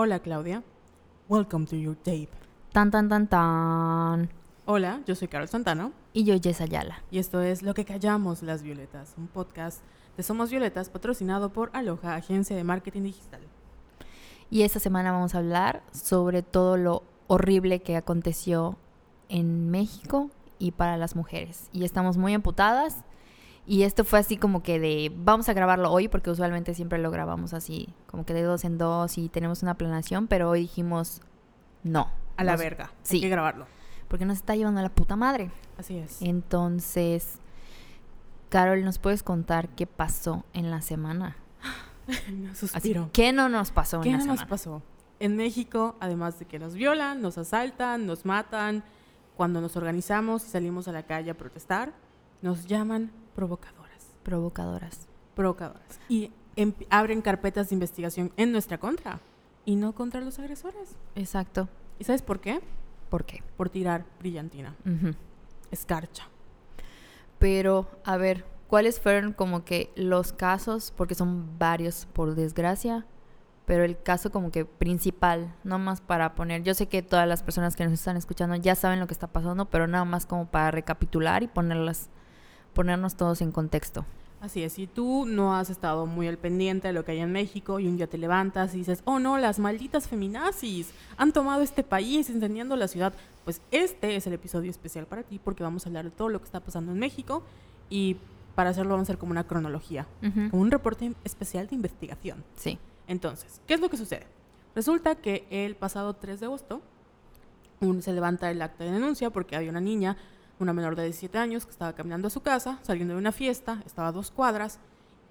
Hola Claudia. Welcome to your tape. Tan, tan, tan, tan. Hola, yo soy Carol Santana Y yo, Jess Ayala. y esto es Lo que callamos las violetas, un podcast de Somos Violetas patrocinado por Aloha, agencia de marketing digital. Y esta semana vamos a hablar sobre todo lo horrible que aconteció en México y para las mujeres. Y estamos muy amputadas. Y esto fue así como que de, vamos a grabarlo hoy, porque usualmente siempre lo grabamos así, como que de dos en dos y tenemos una planación, pero hoy dijimos, no. A la Nos- verga. sí. Hay que grabarlo. Porque nos está llevando a la puta madre. Así es. Entonces, Carol, ¿nos puedes contar qué pasó en la semana? Me Así, suspiro. ¿Qué no nos pasó ¿Qué en la no nos semana? pasó? En México, además de que nos violan, nos asaltan, nos matan, cuando nos organizamos y salimos a la calle a protestar, nos llaman provocadoras. Provocadoras. Provocadoras. Y em- abren carpetas de investigación en nuestra contra y no contra los agresores. Exacto. ¿Y sabes por qué? ¿Por qué? Por tirar brillantina. Escarcha. Pero, a ver, ¿cuáles fueron como que los casos? Porque son varios, por desgracia. Pero el caso como que principal, no más para poner, yo sé que todas las personas que nos están escuchando ya saben lo que está pasando, pero nada más como para recapitular y ponerlas, ponernos todos en contexto. Así es, si tú no has estado muy al pendiente de lo que hay en México y un día te levantas y dices, oh no, las malditas feminazis han tomado este país incendiando la ciudad, pues este es el episodio especial para ti porque vamos a hablar de todo lo que está pasando en México y para hacerlo vamos a hacer como una cronología, Ujú. como un reporte especial de investigación. Sí. Entonces, ¿qué es lo que sucede? Resulta que el pasado 3 de agosto un- se levanta el acta de denuncia porque había una niña, una menor de 17 años, que estaba caminando a su casa, saliendo de una fiesta, estaba a dos cuadras,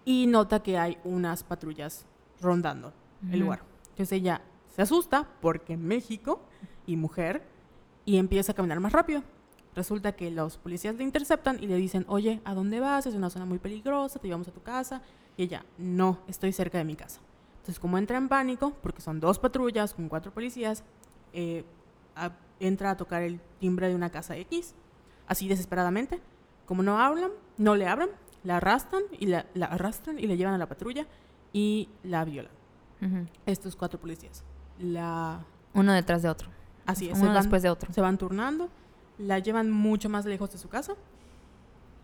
y nota que hay unas patrullas rondando el lugar. Entonces ella se asusta porque México y mujer, y empieza a caminar más rápido. Resulta que los policías le interceptan y le dicen, oye, ¿a dónde vas? Es una zona muy peligrosa, te llevamos a tu casa. Y ella, no, estoy cerca de mi casa. Entonces, como entra en pánico, porque son dos patrullas con cuatro policías, eh, a- entra a tocar el timbre de una casa X, así desesperadamente. Como no hablan, no le abran, la arrastran y la, la arrastran y le llevan a la patrulla y la violan. Estos cuatro policías. La, Uno detrás de otro. así es, Uno van- después de otro. se van turnando, la llevan mucho más lejos de su casa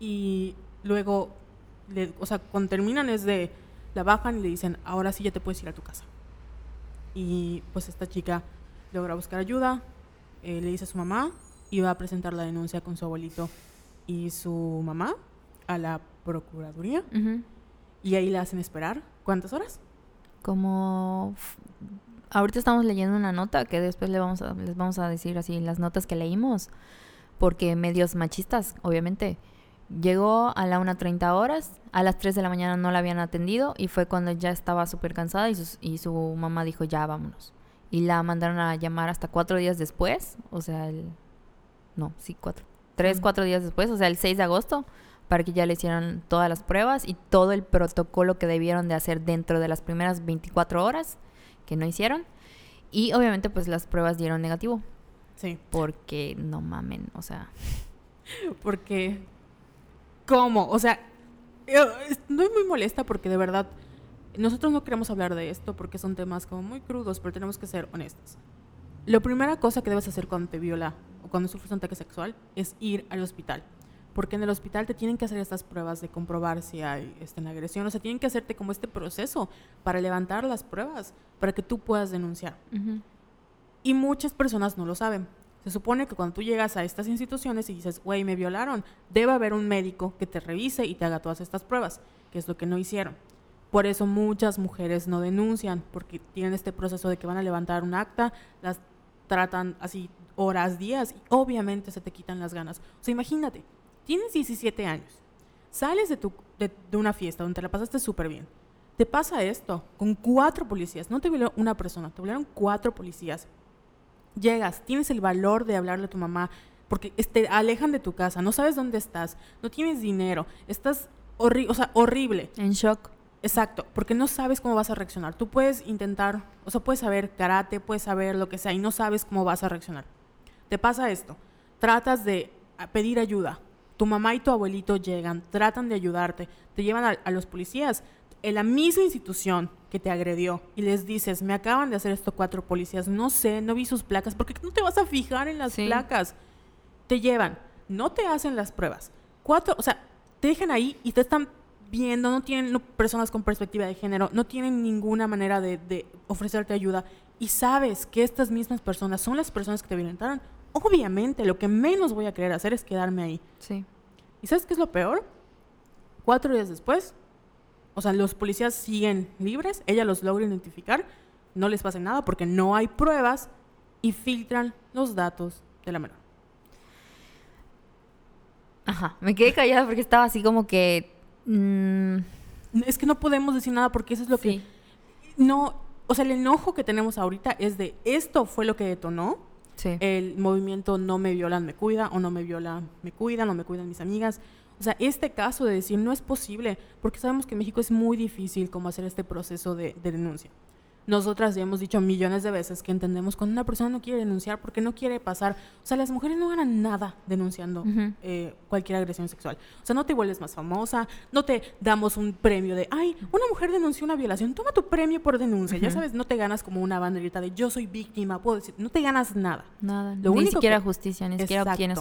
y luego, le- o sea, cuando terminan es de, la bajan y le dicen, ahora sí ya te puedes ir a tu casa. Y pues esta chica logra buscar ayuda, eh, le dice a su mamá, iba a presentar la denuncia con su abuelito y su mamá a la procuraduría Ujú. y ahí la hacen esperar. ¿Cuántas horas? Como ahorita estamos leyendo una nota que después le vamos a, les vamos a decir así las notas que leímos, porque medios machistas, obviamente. Llegó a la 1.30 horas, a las 3 de la mañana no la habían atendido y fue cuando ya estaba súper cansada y, sus- y su mamá dijo ya vámonos. Y la mandaron a llamar hasta cuatro días después, o sea, el... No, sí, cuatro. Tres, cuatro días después, o sea, el 6 de agosto, para que ya le hicieran todas las pruebas y todo el protocolo que debieron de hacer dentro de las primeras 24 horas, que no hicieron. Y obviamente pues las pruebas dieron negativo, Sí. porque no mamen, o sea, Porque, ¿cómo? O sea, estoy muy molesta porque de verdad nosotros no queremos hablar de esto porque son temas como muy crudos, pero tenemos que ser honestos. La primera cosa que debes hacer cuando te viola cuando sufres un ataque sexual es ir al hospital. Porque en el hospital te tienen que hacer estas pruebas de comprobar si hay en agresión. O sea, tienen que hacerte como este proceso para levantar las pruebas, para que tú puedas denunciar. ujú, Y muchas personas no lo saben. Se supone que cuando tú llegas a estas instituciones y dices, güey, me violaron, debe haber un médico que te revise y te haga todas estas pruebas, que es lo que no hicieron. Por eso muchas mujeres no denuncian, porque tienen este proceso de que van a levantar un acta, las tratan así horas, días, y obviamente se te quitan las ganas. O sea, imagínate, tienes 17 años, sales de, tu, de, de una fiesta donde te la pasaste súper bien, te pasa esto con cuatro policías, no te violó una persona, te violaron cuatro policías. Llegas, tienes el valor de hablarle a tu mamá, porque te alejan de tu casa, no sabes dónde estás, no tienes dinero, estás horri o sea, horrible. en shock. Exacto, porque no sabes cómo vas a reaccionar. Tú puedes intentar, o sea, puedes saber karate, puedes saber lo que sea y no sabes cómo vas a reaccionar. Te pasa esto, tratas de a, pedir ayuda. Tu mamá y tu abuelito llegan, tratan de ayudarte, te llevan a, a los policías. en la misma institución que te agredió y les dices, me acaban de hacer esto cuatro policías, no sé, no vi sus placas, porque no te vas a fijar en las Sí. placas. Te llevan, no te hacen las pruebas. Cuatro, o sea, te dejan ahí y te están viendo, no tienen no, personas con perspectiva de género, no tienen ninguna manera de, de ofrecerte ayuda y sabes que estas mismas personas son las personas que te violentaron. Obviamente, lo que menos voy a querer hacer es quedarme ahí. Sí. ¿Y sabes qué es lo peor? Cuatro días después, o sea, los policías siguen libres, ella los logra identificar, no les pasa nada porque no hay pruebas y filtran los datos de la menor. Ajá. Me quedé callada porque estaba así como que. mm, Es que no podemos decir nada porque eso es lo sí. que... No, o sea, el enojo que tenemos ahorita es de esto fue lo que detonó Sí. el movimiento no me violan, me cuida, o no me violan, me cuidan, o me cuidan mis amigas. O sea, este caso de decir no es posible, porque sabemos que en México es muy difícil cómo hacer este proceso de, de denuncia. Nosotras ya hemos dicho millones de veces que entendemos cuando una persona no quiere denunciar porque no quiere pasar. O sea, las mujeres no ganan nada denunciando eh, cualquier agresión sexual. O sea, no te vuelves más famosa, no te damos un premio de, ay, una mujer denunció una violación, toma tu premio por denuncia. Ya sabes, no te ganas como una banderita de yo soy víctima, puedo decir, no te ganas nada. Nada. Lo ni único siquiera que- justicia, ni siquiera obtienes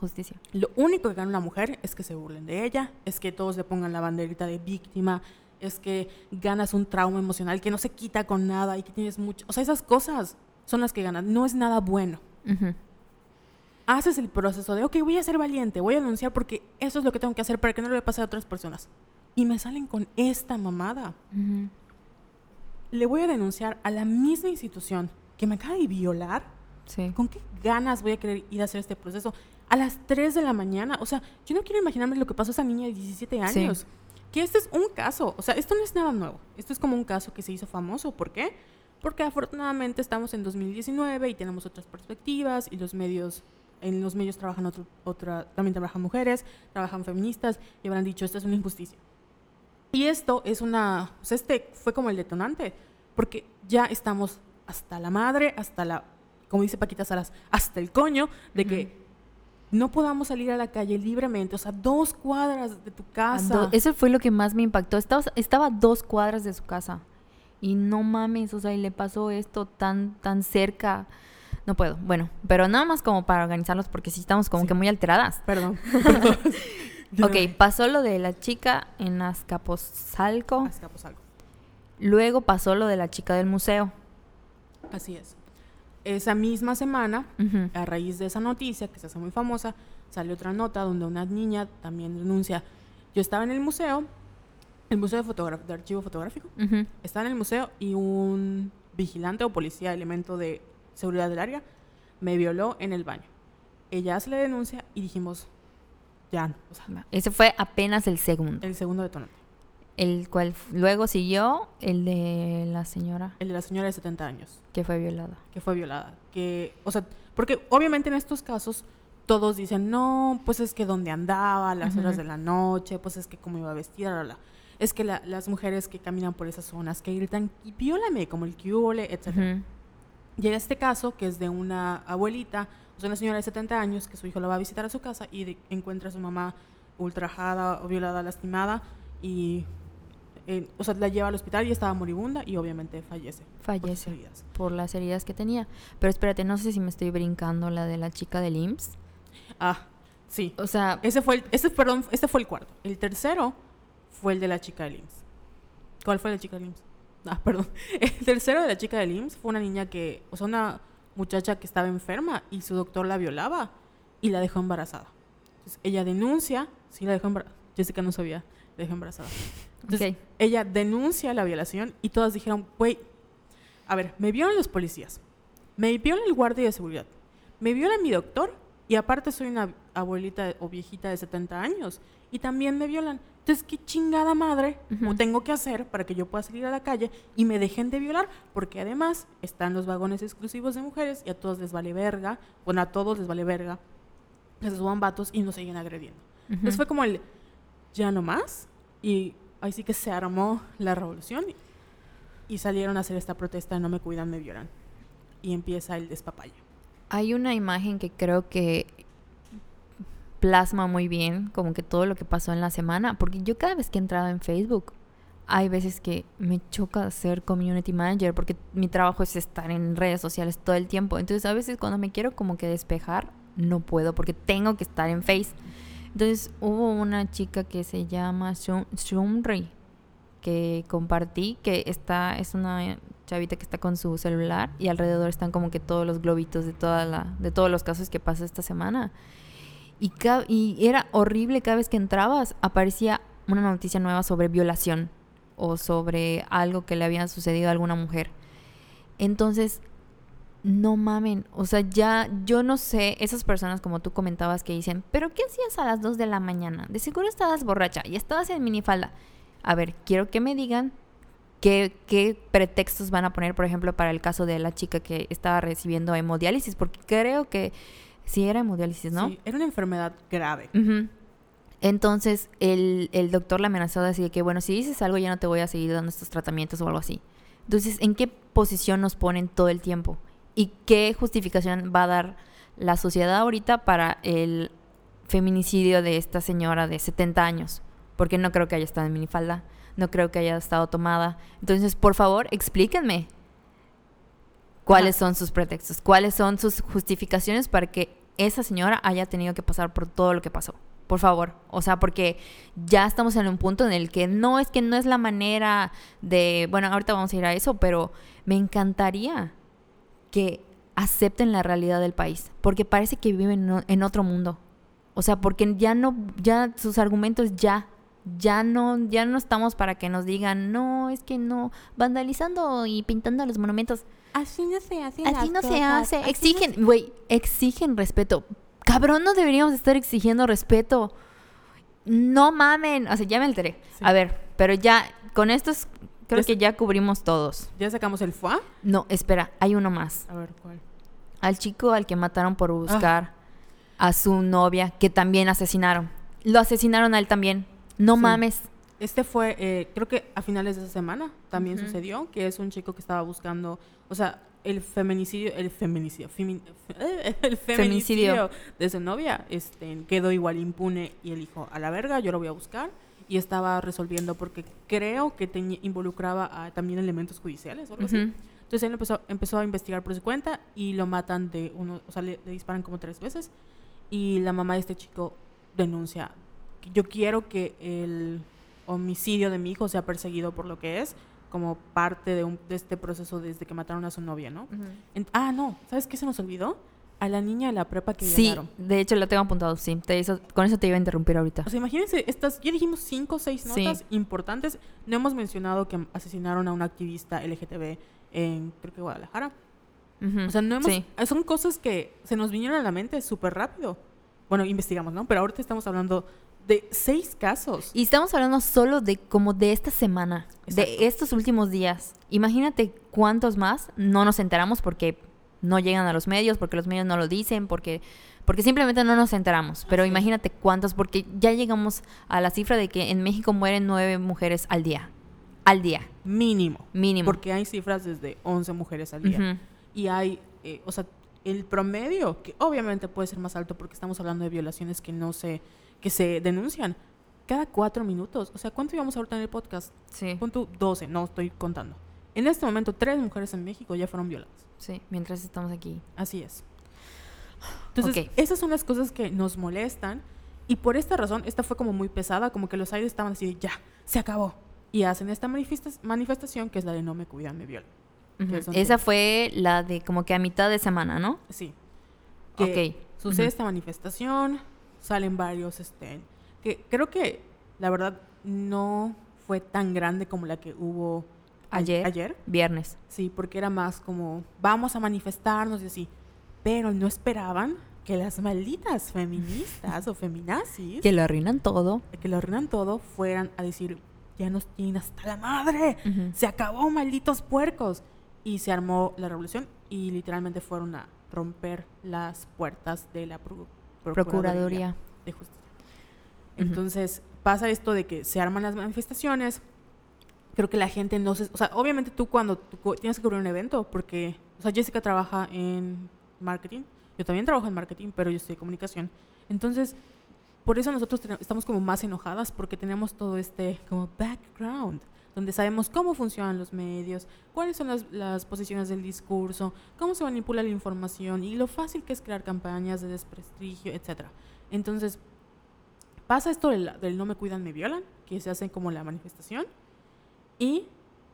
justicia. Lo único que gana una mujer es que se burlen de ella, es que todos le pongan la banderita de víctima, es que ganas un trauma emocional que no se quita con nada y que tienes mucho. O sea, esas cosas son las que ganan. No es nada bueno. Ujú. Haces el proceso de, ok, voy a ser valiente, voy a denunciar porque eso es lo que tengo que hacer para que no le pase a otras personas. Y me salen con esta mamada. Ujú. Le voy a denunciar a la misma institución que me acaba de violar. Sí. ¿Con qué ganas voy a querer ir a hacer este proceso? A las 3 de la mañana. O sea, yo no quiero imaginarme lo que pasó a esa niña de 17 Sí. Que este es un caso. O sea, esto no es nada nuevo. Esto es como un caso que se hizo famoso. ¿Por qué? Porque afortunadamente estamos en 2019 y tenemos otras perspectivas y los medios, en los medios trabajan otro, otra, también trabajan mujeres, trabajan feministas y habrán dicho, esto es una injusticia. Y esto es una, o sea, este fue como el detonante, porque ya estamos hasta la madre, hasta la, como dice Paquita Salas, hasta el coño de que no podamos salir a la calle libremente, o sea, dos cuadras de tu casa. Eso fue lo que más me impactó. Estaba, estaba a dos cuadras de su casa. Y no mames, o sea, y le pasó esto tan, tan cerca. No puedo. Bueno, pero nada más como para organizarlos porque sí estamos como Sí. que muy alteradas. Perdón. Ok, pasó lo de la chica en Azcapotzalco. Escapos algo. Luego pasó lo de la chica del museo. Así es. Esa misma semana, a raíz de esa noticia, que se hace muy famosa, sale otra nota donde una niña también denuncia. Yo estaba en el museo, el museo de, de archivo fotográfico, estaba en el museo y un vigilante o policía, elemento de seguridad del área, me violó en el baño. Ella hace la denuncia y dijimos, ya, no, o sea. Ese fue apenas el segundo. el segundo detonante. El cual luego siguió el de la señora El de la señora de 70 años, que fue violada. que fue violada. Que, o sea, porque obviamente en estos casos todos dicen, no, pues es que dónde andaba, las horas de la noche, pues es que cómo iba vestida, la, la, la. Es que la- las mujeres que caminan por esas zonas, que gritan, y viólame, como el cubole, etcétera. Ujú. Y en este caso, que es de una abuelita, o sea, una señora de 70 años, que su hijo la va a visitar a su casa y de- encuentra a su mamá ultrajada o violada, lastimada, y, eh, o sea, la lleva al hospital y estaba moribunda y obviamente fallece. Fallece por las heridas que tenía. Pero espérate, no sé si me estoy brincando la de la chica del IMSS. Ah, sí. O sea, Ese fue el, ese, perdón, este fue el cuarto. El tercero fue el de la chica del IMSS. ¿Cuál fue la chica del IMSS? Ah, perdón. El tercero de la chica del IMSS fue una niña que, o sea, una muchacha que estaba enferma y su doctor la violaba y la dejó embarazada. Entonces, ella denuncia, sí la dejó embarazada. Jessica no sabía, la dejó embarazada. Entonces, ella denuncia la violación y todas dijeron, güey, a ver, me violan los policías, me viola el guardia de seguridad, me viola mi doctor y aparte soy una abuelita o viejita de 70 años y también me violan. Entonces, ¿qué chingada madre Ujú. tengo que hacer para que yo pueda salir a la calle y me dejen de violar? Porque además están los vagones exclusivos de mujeres y a todos les vale verga, bueno, a todos les vale verga, les suban vatos y nos siguen agrediendo. Entonces Ujú. fue como el ya no más y ahí sí que se armó la revolución y, salieron a hacer esta protesta no me cuidan, me violan. Y empieza el despapalle. Hay una imagen que creo que plasma muy bien como que todo lo que pasó en la semana, porque yo cada vez que entraba en Facebook hay veces que me choca ser community manager porque mi trabajo es estar en redes sociales todo el tiempo. Entonces a veces cuando me quiero como que despejar, no puedo porque tengo que estar en Face. Entonces hubo una chica que se llama Shumri que compartí, que está, es una chavita que está con su celular y alrededor están como que todos los globitos de, toda la, de todos los casos que pasó esta semana. Y, y era horrible cada vez que entrabas, aparecía una noticia nueva sobre violación o sobre algo que le había sucedido a alguna mujer. Entonces, no mamen, o sea, ya yo no sé, esas personas como tú comentabas que dicen, pero ¿qué hacías a las 2 de la mañana? De seguro estabas borracha y estabas en minifalda. A ver, quiero que me digan qué, qué pretextos van a poner, por ejemplo, para el caso de la chica que estaba recibiendo hemodiálisis, porque creo que sí era hemodiálisis, ¿no? Sí, era una enfermedad grave. Entonces el, el, doctor la amenazó de decir que, bueno, si dices algo ya no te voy a seguir dando estos tratamientos o algo así. Entonces, ¿en qué posición nos ponen todo el tiempo? ¿Y qué justificación va a dar la sociedad ahorita para el feminicidio de esta señora de 70 años? Porque no creo que haya estado en minifalda, no creo que haya estado tomada. Entonces, por favor, explíquenme cuáles son sus pretextos, cuáles son sus justificaciones para que esa señora haya tenido que pasar por todo lo que pasó por favor. O sea, porque ya estamos en un punto en el que no es que no es la manera de, bueno, ahorita vamos a ir a eso, pero me encantaría que acepten la realidad del país, porque parece que viven en otro mundo. O sea, porque ya no, ya sus argumentos ya, ya no, ya no estamos para que nos digan, no, es que no, vandalizando y pintando los monumentos. Así no se hace. Así no se hace. Exigen, güey, exigen respeto cabrón, no deberíamos estar exigiendo respeto. No mamen. O sea, ya me alteré. A ver, pero ya, con estos, creo que ya cubrimos todos. ¿Ya sacamos el FUA? No, espera, hay uno más. A ver, ¿cuál? Al chico al que mataron por buscar a su novia, que también asesinaron. Lo asesinaron a él también. No mames. Este fue, eh, creo que a finales de esa semana también sucedió, que es un chico que estaba buscando, o sea, el feminicidio, el feminicidio, el feminicidio, de su novia este, quedó igual impune y él dijo, a la verga, yo lo voy a buscar. Y estaba resolviendo porque creo que involucraba también elementos judiciales o algo así. Entonces él empezó, empezó a investigar por su cuenta y lo matan de uno, o sea, le, le disparan como tres veces. Y la mamá de este chico denuncia, yo quiero que el homicidio de mi hijo sea perseguido por lo que es, como parte de, un, de este proceso desde que mataron a su novia, ¿no? ah, no, ¿sabes qué se nos olvidó? A la niña de la prepa que sí, de hecho lo tengo apuntado, sí. con eso te iba a interrumpir ahorita. O sea, imagínense, estas, ya dijimos cinco o seis notas importantes. No hemos mencionado que asesinaron a una activista LGTB en, creo que Guadalajara. O sea, no hemos, son cosas que se nos vinieron a la mente súper rápido. Bueno, investigamos, ¿no? Pero ahorita estamos hablando de seis casos. Y estamos hablando solo de como de esta semana, de estos últimos días. Imagínate cuántos más no nos enteramos porque no llegan a los medios, porque los medios no lo dicen, porque, porque simplemente no nos enteramos. Pero imagínate cuántos, porque ya llegamos a la cifra de que en México mueren nueve mujeres al día. Al día. Mínimo. Mínimo. Porque hay cifras desde 11 mujeres al día. Y hay, eh, o sea, el promedio, que obviamente puede ser más alto porque estamos hablando de violaciones que no se que se denuncian cada cuatro minutos. O sea, ¿cuánto íbamos ahorita en el podcast? Sí. ¿Cuánto? 12, no estoy contando. En este momento, tres mujeres en México ya fueron violadas. Sí, mientras estamos aquí. Así es. Entonces, esas son las cosas que nos molestan. Y por esta razón, esta fue como muy pesada, como que los aires estaban así, ya, se acabó. Y hacen esta manifestación que es la de no me cuidan, me violan. Esa fue la de como que a mitad de semana, ¿no? Sí. ok. Sucede esta manifestación, salen varios, este, que creo que la verdad no fue tan grande como la que hubo ayer, ayer. Viernes. Sí, porque era más como, vamos a manifestarnos y así. Pero no esperaban que las malditas feministas o feminazis... Que lo arruinan todo. Que lo arruinan todo, fueran a decir, ya nos tienen hasta la madre, se acabó, malditos puercos. Y se armó la revolución y literalmente fueron a romper las puertas de la Procuraduría, de Justicia. Entonces pasa esto de que se arman las manifestaciones. Creo que la gente no se... O sea, obviamente tú cuando tienes que cubrir un evento, porque... O sea, Jessica trabaja en marketing. Yo también trabajo en marketing, pero yo estoy de comunicación. Entonces, por eso nosotros estamos como más enojadas, porque tenemos todo este como background donde sabemos cómo funcionan los medios, cuáles son las, las posiciones del discurso, cómo se manipula la información y lo fácil que es crear campañas de desprestigio, etc. Entonces, pasa esto del, del no me cuidan, me violan, que se hace como la manifestación, y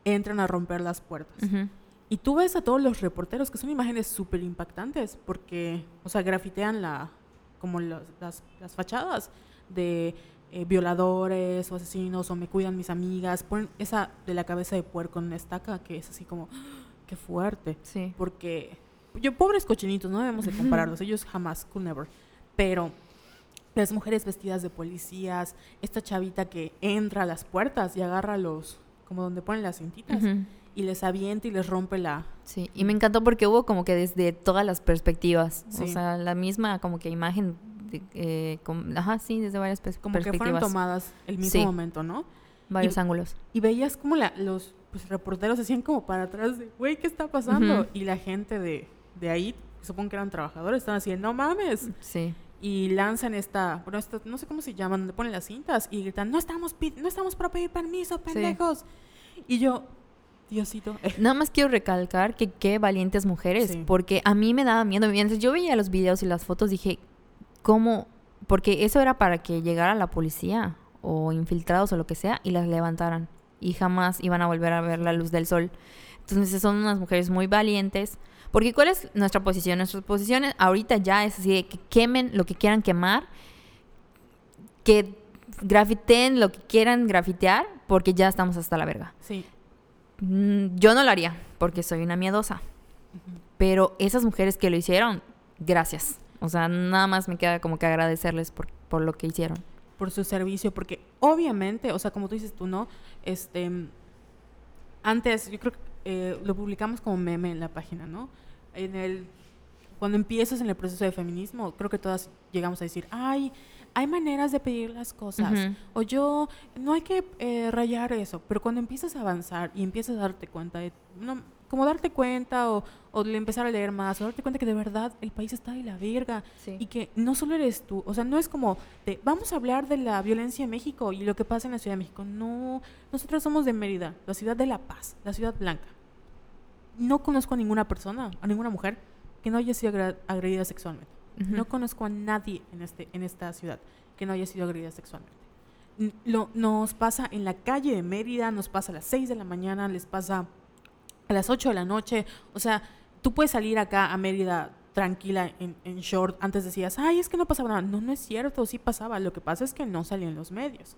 entran a romper las puertas. Ujú. Y tú ves a todos los reporteros, que son imágenes súper impactantes, porque, o sea, grafitean la, como los- las, las fachadas de eh, violadores o asesinos, o me cuidan mis amigas, ponen esa de la cabeza de puerco en una estaca, que es así como, ¡ah! qué fuerte, Sí. porque, yo, pobres cochinitos, no debemos de compararlos, ellos jamás, could never, pero las mujeres vestidas de policías, esta chavita que entra a las puertas y agarra los, como donde ponen las cintitas, Ujú. y les avienta y les rompe la... Sí, y me encantó porque hubo como que desde todas las perspectivas, o Sí. sea, la misma como que imagen, de, eh, com- ajá, sí, desde varias pers- Como que fueron perspectivas, tomadas el mismo Sí. momento, ¿no? varios y- ángulos. Y veías como la, los pues, reporteros hacían como para atrás de, güey, ¿qué está pasando? Ujú. Y la gente de, de ahí, supongo que eran trabajadores, estaban así, no mames. Sí, Y lanzan esta, bueno, esta- no sé cómo se llaman, donde ponen las cintas y gritan, no estamos, no estamos para pedir permiso, pendejos. Y yo, Diosito, Nada más quiero recalcar que qué valientes mujeres, Sí. porque a mí me daba miedo. Mientras yo veía los videos y las fotos, dije, ¿cómo? Porque eso era para que llegara la policía o infiltrados o lo que sea y las levantaran. Y jamás iban a volver a ver la luz del sol. Entonces son unas mujeres muy valientes. Porque ¿cuál es nuestra posición? Nuestra posición es- ahorita ya es así de que quemen lo que quieran quemar, que grafiteen lo que quieran grafitear, porque ya estamos hasta la verga. sí. Mm, Yo no lo haría porque soy una miedosa. Pero esas mujeres que lo hicieron, gracias. O sea, nada más me queda como que agradecerles por, por lo que hicieron. por su servicio, porque obviamente, o sea, como tú dices tú, ¿no? Este, antes, yo creo que eh, lo publicamos como meme en la página, ¿no? En el, cuando empiezas en el proceso de feminismo, creo que todas llegamos a decir, ay, hay maneras de pedir las cosas, Ujú. o yo, no hay que eh, rayar eso, pero cuando empiezas a avanzar y empiezas a darte cuenta de, no, como darte cuenta o, o empezar a leer más, o darte cuenta que de verdad el país está de la verga, y que no solo eres tú, o sea, no es como de, vamos a hablar de la violencia en México y lo que pasa en la Ciudad de México. No, nosotros somos de Mérida, la ciudad de la paz, la ciudad blanca. No conozco a ninguna persona, a ninguna mujer que no haya sido agredida sexualmente. No conozco a nadie en, este, en esta ciudad que no haya sido agredida sexualmente. Lo, nos pasa en la calle de Mérida, nos pasa a las 6 de la mañana, les pasa a las 8 de la noche. O sea, tú puedes salir acá a Mérida tranquila en, en short. Antes decías, ay, es que no pasaba nada. No, no es cierto, sí pasaba. Lo que pasa es que no salía en los medios.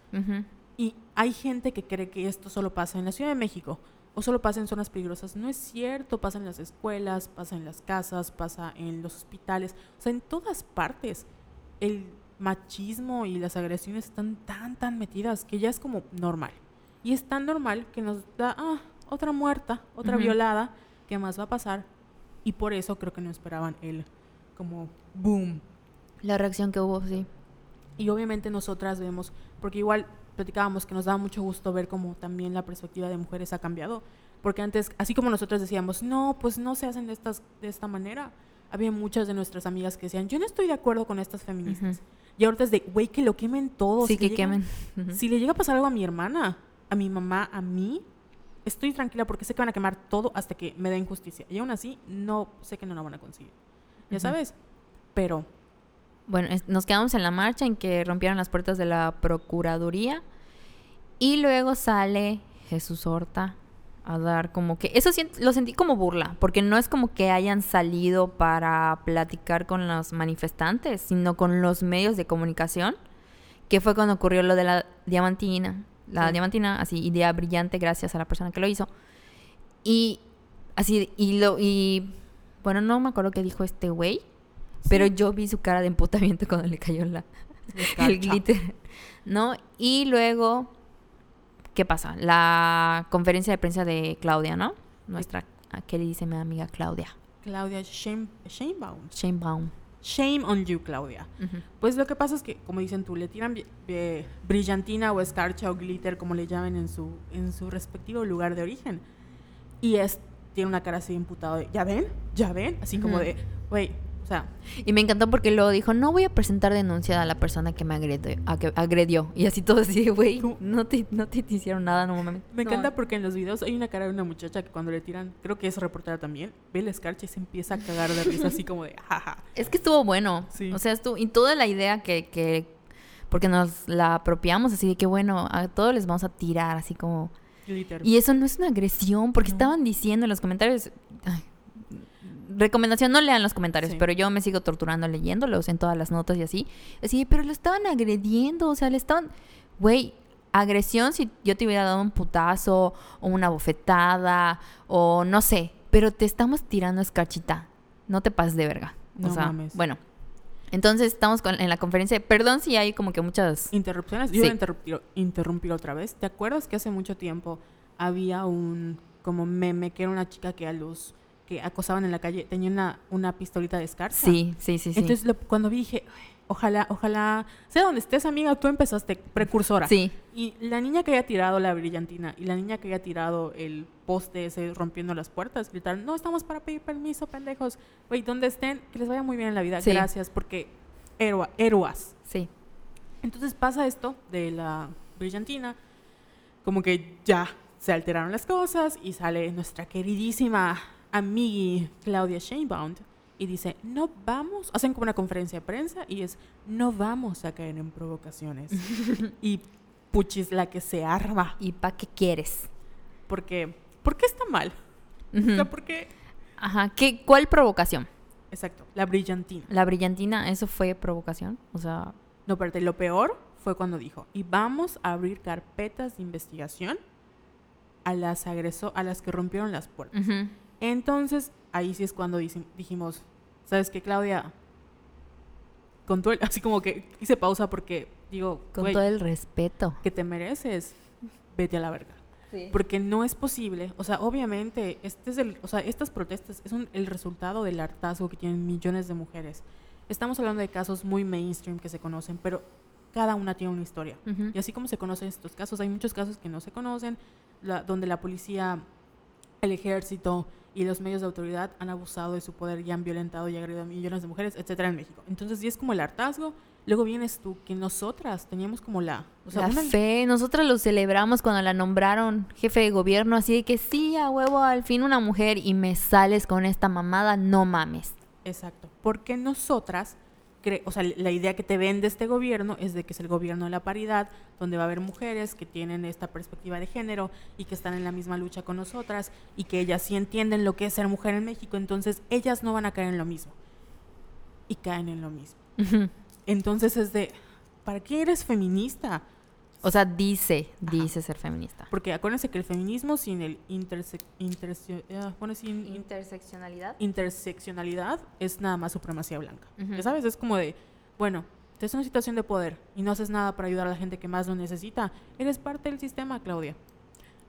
Y hay gente que cree que esto solo pasa en la Ciudad de México o solo pasa en zonas peligrosas. No es cierto, pasa en las escuelas, pasa en las casas, pasa en los hospitales, o sea, en todas partes. El machismo y las agresiones están tan, tan metidas que ya es como normal. Y es tan normal que nos da, ah, otra muerta, otra violada, ¿qué más va a pasar? Y por eso creo que no esperaban el como boom La reacción que hubo, sí. y obviamente nosotras vemos, porque igual platicábamos que nos daba mucho gusto ver cómo también la perspectiva de mujeres ha cambiado. Porque antes, así como nosotros decíamos, no, pues no se hacen de, estas, de esta manera, había muchas de nuestras amigas que decían, yo no estoy de acuerdo con estas feministas. Ujú. Y ahorita es de, güey, que lo quemen todo. sí, si que llega- quemen. Ujú. Si le llega a pasar algo a mi hermana, a mi mamá, a mí, estoy tranquila porque sé que van a quemar todo hasta que me den justicia. Y aún así, no sé que no la van a conseguir. Ya Ujú. sabes. Pero Bueno, es- nos quedamos en la marcha en que rompieron las puertas de la Procuraduría y luego sale Jesús Horta a dar como que... Eso lo sentí como burla, porque no es como que hayan salido para platicar con los manifestantes, sino con los medios de comunicación, que fue cuando ocurrió lo de la diamantina. La Sí. diamantina, así, idea brillante gracias a la persona que lo hizo. Y así, y lo... Y, bueno, no me acuerdo qué dijo este güey, pero yo vi su cara de emputamiento cuando le cayó la, el glitter, ¿no? Y luego, ¿qué pasa? La conferencia de prensa de Claudia, ¿no? Nuestra queridísima amiga Claudia Claudia Shame, Shamebaum. Sheinbaum. Shame on you, Claudia. Pues lo que pasa es que, como dicen tú, le tiran eh, brillantina o escarcha o glitter, como le llamen en su, en su respectivo lugar de origen. Y es, tiene una cara así de imputado de, ¿ya ven? ¿Ya ven? Así como de, güey, O sea, Y me encantó porque luego dijo, no voy a presentar denuncia a la persona que me agredió. a que agredió. Y así todo así, de, güey, no te, no te hicieron nada, no mames. me No. encanta porque en los videos hay una cara de una muchacha que cuando le tiran, creo que es reportera también, ve la escarcha y se empieza a cagar de risa así como de jaja. Es que estuvo bueno. Sí. O sea, estuvo... Y toda la idea que... que porque nos la apropiamos así de que, bueno, a todos les vamos a tirar, así como... Glitter. Y eso no es una agresión, porque No. estaban diciendo en los comentarios. ay, recomendación, no lean los comentarios, Sí. pero yo me sigo torturando leyéndolos en todas las notas y así. Así, pero lo estaban agrediendo, o sea, le estaban. Güey, agresión si yo te hubiera dado un putazo o una bofetada o no sé, pero te estamos tirando escarchita. No te pases de verga. No o sea, mames. bueno. Entonces estamos con- en la conferencia. Perdón si hay como que muchas. Interrupciones. Yo Sí. voy a interrumpir, interrumpir otra vez. ¿Te acuerdas que hace mucho tiempo había un como meme que era una chica que a los que acosaban en la calle tenía una, una pistolita de escarcha? Sí, sí, sí, sí. Entonces lo- cuando vi dije, "Ay, ojalá, ojalá, sea donde estés amiga, tú empezaste precursora. sí. Y la niña que haya tirado la brillantina y la niña que haya tirado el poste ese rompiendo las puertas, gritaron, no estamos para pedir permiso, pendejos. Güey, donde estén, que les vaya muy bien en la vida. Sí. Gracias, porque héroa, héroas. Sí. Entonces pasa esto de la brillantina, como que ya se alteraron las cosas y sale nuestra queridísima amigui Claudia Sheinbaum y dice, no vamos, hacen como una conferencia de prensa y es, no vamos a caer en provocaciones. y puchis la que se arma, ¿Y para qué quieres? porque, ¿por qué está mal? O sea, Ujú. ¿por qué? Ajá. ¿Qué, ¿Cuál provocación? Exacto, la brillantina. La brillantina, ¿eso fue provocación? O sea, No, espérate, lo peor fue cuando dijo, y vamos a abrir carpetas de investigación a las agreso a las que rompieron las puertas. ujú. Entonces, ahí sí es cuando dici- dijimos, ¿sabes qué, Claudia? Con todo el- así como que hice pausa porque digo, con güey, todo el respeto. que te mereces, vete a la verga. Porque no es posible, o sea, obviamente, este es el, o sea, estas protestas es un- el resultado del hartazgo que tienen millones de mujeres. Estamos hablando de casos muy mainstream que se conocen, pero cada una tiene una historia. Ujú. Y así como se conocen estos casos, hay muchos casos que no se conocen, la- donde la policía, el ejército y los medios de autoridad han abusado de su poder y han violentado y agredido a millones de mujeres, etcétera, en México. Entonces, sí es como el hartazgo. Luego vienes tú, que nosotras teníamos como la... O sea, la una- fe, nosotros lo celebramos cuando la nombraron jefe de gobierno, así de que sí, a huevo, al fin una mujer y me sales con esta mamada, no mames. Exacto. Porque nosotras, o sea, la idea que te vende este gobierno es de que es el gobierno de la paridad, donde va a haber mujeres que tienen esta perspectiva de género y que están en la misma lucha con nosotras y que ellas sí entienden lo que es ser mujer en México, entonces ellas no van a caer en lo mismo. Y caen en lo mismo. Entonces es de, ¿para qué eres feminista? O sea, dice, dice ser feminista. Porque acuérdense que el feminismo sin el interse interse- ah, bueno, sin in- Interseccionalidad. interseccionalidad es nada más supremacía blanca. Ujú. Ya sabes, es como de, bueno, estás en una situación de poder y no haces nada para ayudar a la gente que más lo necesita. Eres parte del sistema, Claudia.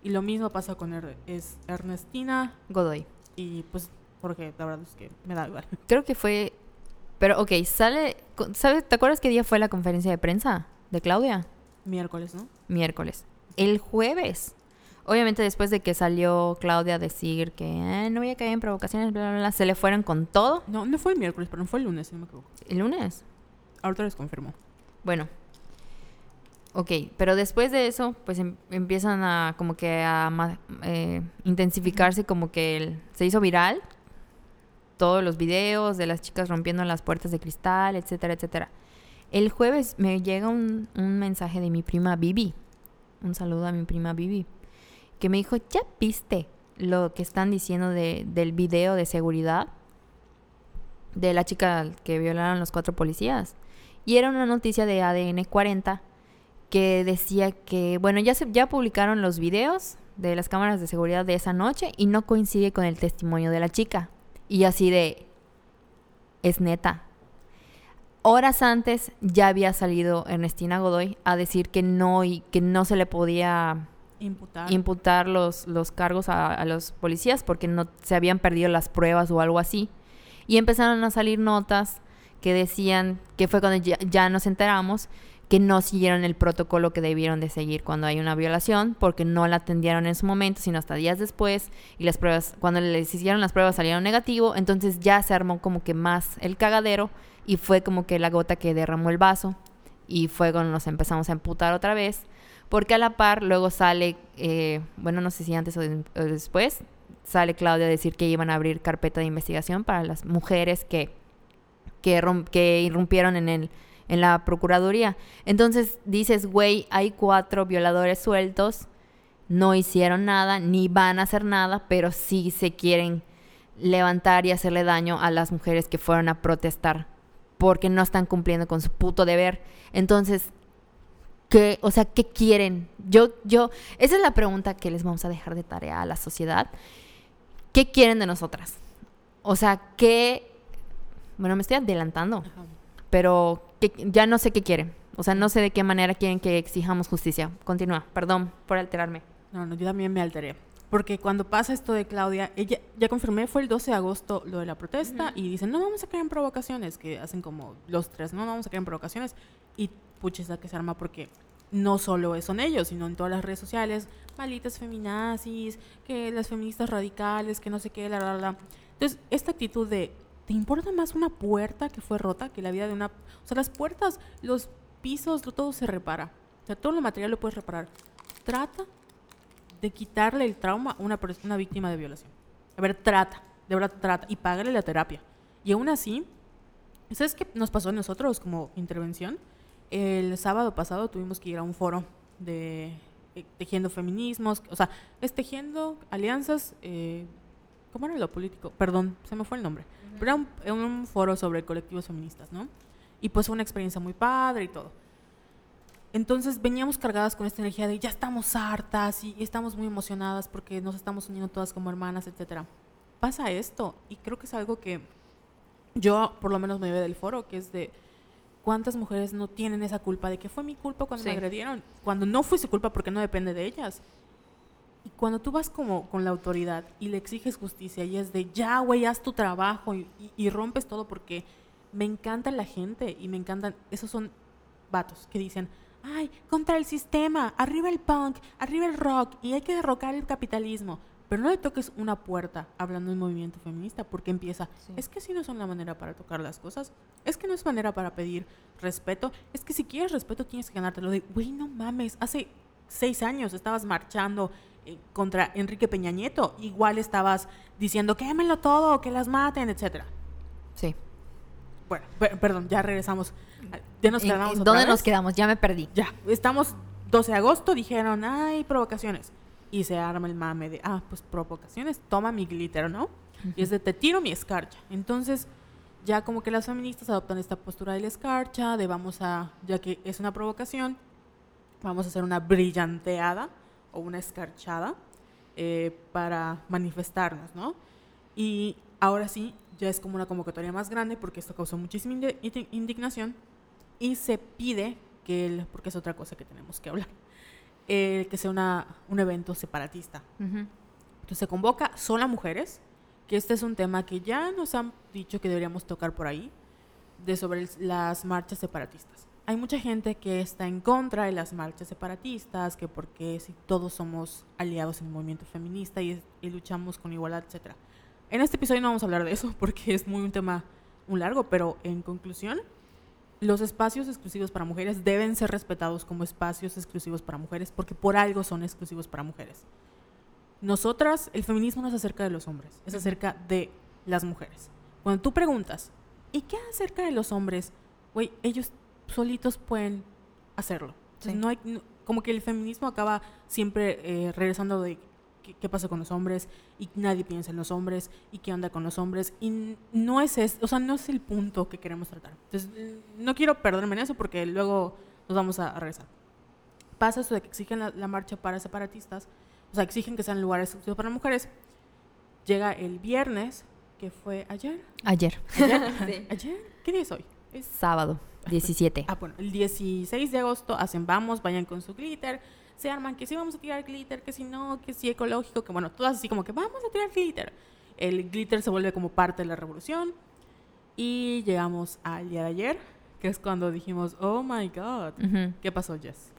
Y lo mismo pasa con Er- es Ernestina Godoy. y pues Jorge, la verdad es que me da igual. Creo que fue. Pero, ok, sale. ¿Sabes? ¿Te acuerdas qué día fue la conferencia de prensa de Claudia? Miércoles, ¿no? Miércoles. El jueves. Obviamente, después de que salió Claudia a decir que "Eh, no voy a caer en provocaciones, bla, bla, bla, se le fueron con todo. No, no fue el miércoles, pero fue el lunes, si no me equivoco. El lunes. Ahorita les confirmo. Bueno. Ok, pero después de eso, pues em- empiezan a como que a eh, intensificarse, como que el- se hizo viral todos los videos de las chicas rompiendo las puertas de cristal, etcétera, etcétera. El jueves me llega un, un mensaje de mi prima Bibi, un saludo a mi prima Bibi, que me dijo, ¿ya viste lo que están diciendo de, del video de seguridad de la chica que violaron los cuatro policías? Y era una noticia de ADN 40 que decía que, bueno, ya, se, ya publicaron los videos de las cámaras de seguridad de esa noche y no coincide con el testimonio de la chica. Y así de, es neta. Horas antes ya había salido Ernestina Godoy a decir que no y que no se le podía Imputar. imputar los, los cargos a, a los policías porque no se habían perdido las pruebas o algo así. Y empezaron a salir notas que decían, que fue cuando ya, ya nos enteramos, que no siguieron el protocolo que debieron de seguir cuando hay una violación, porque no la atendieron en su momento, sino hasta días después, y las pruebas, cuando les hicieron las pruebas salieron negativo, entonces ya se armó como que más el cagadero y fue como que la gota que derramó el vaso y fue cuando nos empezamos a emputar otra vez, porque a la par luego sale, eh, bueno, no sé si antes o, después, sale Claudia a decir que iban a abrir carpeta de investigación para las mujeres que, que, que irrumpieron en el en la Procuraduría. Entonces dices, güey, hay cuatro violadores sueltos, no hicieron nada, ni van a hacer nada, pero sí se quieren levantar y hacerle daño a las mujeres que fueron a protestar porque no están cumpliendo con su puto deber. Entonces, ¿qué, o sea, qué quieren? Yo, yo, esa es la pregunta que les vamos a dejar de tarea a la sociedad. ¿Qué quieren de nosotras? O sea, ¿qué? Bueno, me estoy adelantando Ajá. pero que, ya no sé qué quieren. O sea, no sé de qué manera quieren que exijamos justicia. Continúa, perdón por alterarme. No, no, yo también me alteré. Porque cuando pasa esto de Claudia, ella ya confirmé, fue el 12 de agosto lo de la protesta y dicen, no vamos a caer en provocaciones, que hacen como los tres, no, no vamos a caer en provocaciones. Y puches, la que se arma porque no solo son ellos, sino en todas las redes sociales, malitas feminazis, que las feministas radicales, que no sé qué, la, la, la. Entonces, esta actitud de, ¿te importa más una puerta que fue rota que la vida de una... O sea, las puertas, los pisos, todo se repara. O sea, todo lo material lo puedes reparar. Trata de quitarle el trauma a una, una víctima de violación. A ver, trata, de verdad trata, y págale la terapia. Y aún así, ¿sabes qué nos pasó a nosotros como intervención? El sábado pasado tuvimos que ir a un foro de eh, tejiendo feminismos, o sea, es tejiendo alianzas, eh, ¿cómo era lo político? Perdón, se me fue el nombre. Pero era un, era un foro sobre colectivos feministas, ¿no? Y pues fue una experiencia muy padre y todo. Entonces veníamos cargadas con esta energía de ya estamos hartas y estamos muy emocionadas porque nos estamos uniendo todas como hermanas, etcétera. Pasa esto y creo que es algo que yo por lo menos me llevé del foro, que es de cuántas mujeres no tienen esa culpa de que fue mi culpa cuando me agredieron, cuando no fue su culpa porque no depende de ellas. Y cuando tú vas como con la autoridad y le exiges justicia y es de ya, güey, haz tu trabajo y, y- y rompes todo porque me encanta la gente y me encantan, esos son vatos que dicen, ay, contra el sistema, arriba el punk, arriba el rock y hay que derrocar el capitalismo. Pero no le toques una puerta hablando de movimiento feminista porque empieza, Sí. es que si no son la manera para tocar las cosas, es que no es manera para pedir respeto, es que si quieres respeto tienes que ganártelo de, güey, no mames, hace seis años estabas marchando eh, contra Enrique Peña Nieto, igual estabas diciendo, quémelo todo, que las maten, etcétera. Sí. Bueno, per- perdón, ya regresamos. Ya nos ¿En- quedamos otra ¿Dónde vez. nos quedamos? Ya me perdí. Ya, estamos 12 de agosto, dijeron, ay, provocaciones. Y se arma el mame de, ah, pues provocaciones, toma mi glitter, ¿no? Y es de, te tiro mi escarcha. Entonces, ya como que las feministas adoptan esta postura de la escarcha, de vamos a, ya que es una provocación, vamos a hacer una brillanteada o una escarchada eh, para manifestarnos, ¿no? Y ahora sí, ya es como una convocatoria más grande porque esto causó muchísima indi- indi- indignación y se pide que, el, porque es otra cosa que tenemos que hablar, eh, que sea una, un evento separatista. Ujú. Entonces se convoca solo a mujeres, que este es un tema que ya nos han dicho que deberíamos tocar por ahí, de sobre el- las marchas separatistas. Hay mucha gente que está en contra de las marchas separatistas, que porque si todos somos aliados en el movimiento feminista y, y luchamos con igualdad, etc. En este episodio no vamos a hablar de eso porque es muy un tema muy largo, pero en conclusión, los espacios exclusivos para mujeres deben ser respetados como espacios exclusivos para mujeres porque por algo son exclusivos para mujeres. Nosotras, el feminismo no es acerca de los hombres, es acerca de las mujeres. Cuando tú preguntas, ¿y qué acerca de los hombres? Güey, ellos solitos pueden hacerlo. Entonces, Sí. no hay, no- como que el feminismo acaba siempre eh, regresando de qué, qué pasa con los hombres y nadie piensa en los hombres y qué onda con los hombres y no es es, o sea, no es el punto que queremos tratar. Entonces, no quiero perderme en eso porque luego nos vamos a, a regresar. Pasa eso de que exigen la, la marcha para separatistas, o sea, exigen que sean lugares exclusivos para mujeres. Llega el viernes, que fue ayer. Ayer. ¿Ayer? ¿Ayer? ¿Qué día es hoy? Es Sábado, 17. Ah, bueno, el 16 de agosto hacen vamos, vayan con su glitter, se arman que sí vamos a tirar glitter, que si no, que sí ecológico, que bueno, todas así como que vamos a tirar glitter. El glitter se vuelve como parte de la revolución y llegamos al día de ayer, que es cuando dijimos, oh my God. ¿Qué pasó, Jess?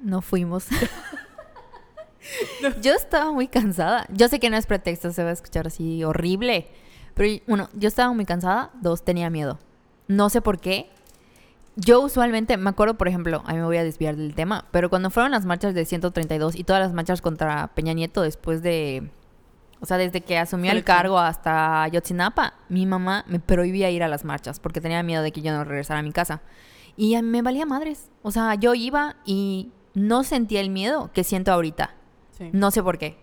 No fuimos. Yo estaba muy cansada. Yo sé que no es pretexto, se va a escuchar así horrible. Pero uno, yo estaba muy cansada. Dos, tenía miedo. No sé por qué. Yo usualmente, me acuerdo, por ejemplo, a mí me voy a desviar del tema, pero cuando fueron las marchas de 132 y todas las marchas contra Peña Nieto después de, o sea, desde que asumió el cargo hasta Ayotzinapa, mi mamá me prohibía ir a las marchas porque tenía miedo de que yo no regresara a mi casa. Y a mí me valía madres. O sea, yo iba y no sentía el miedo que siento ahorita. Sí. No sé por qué.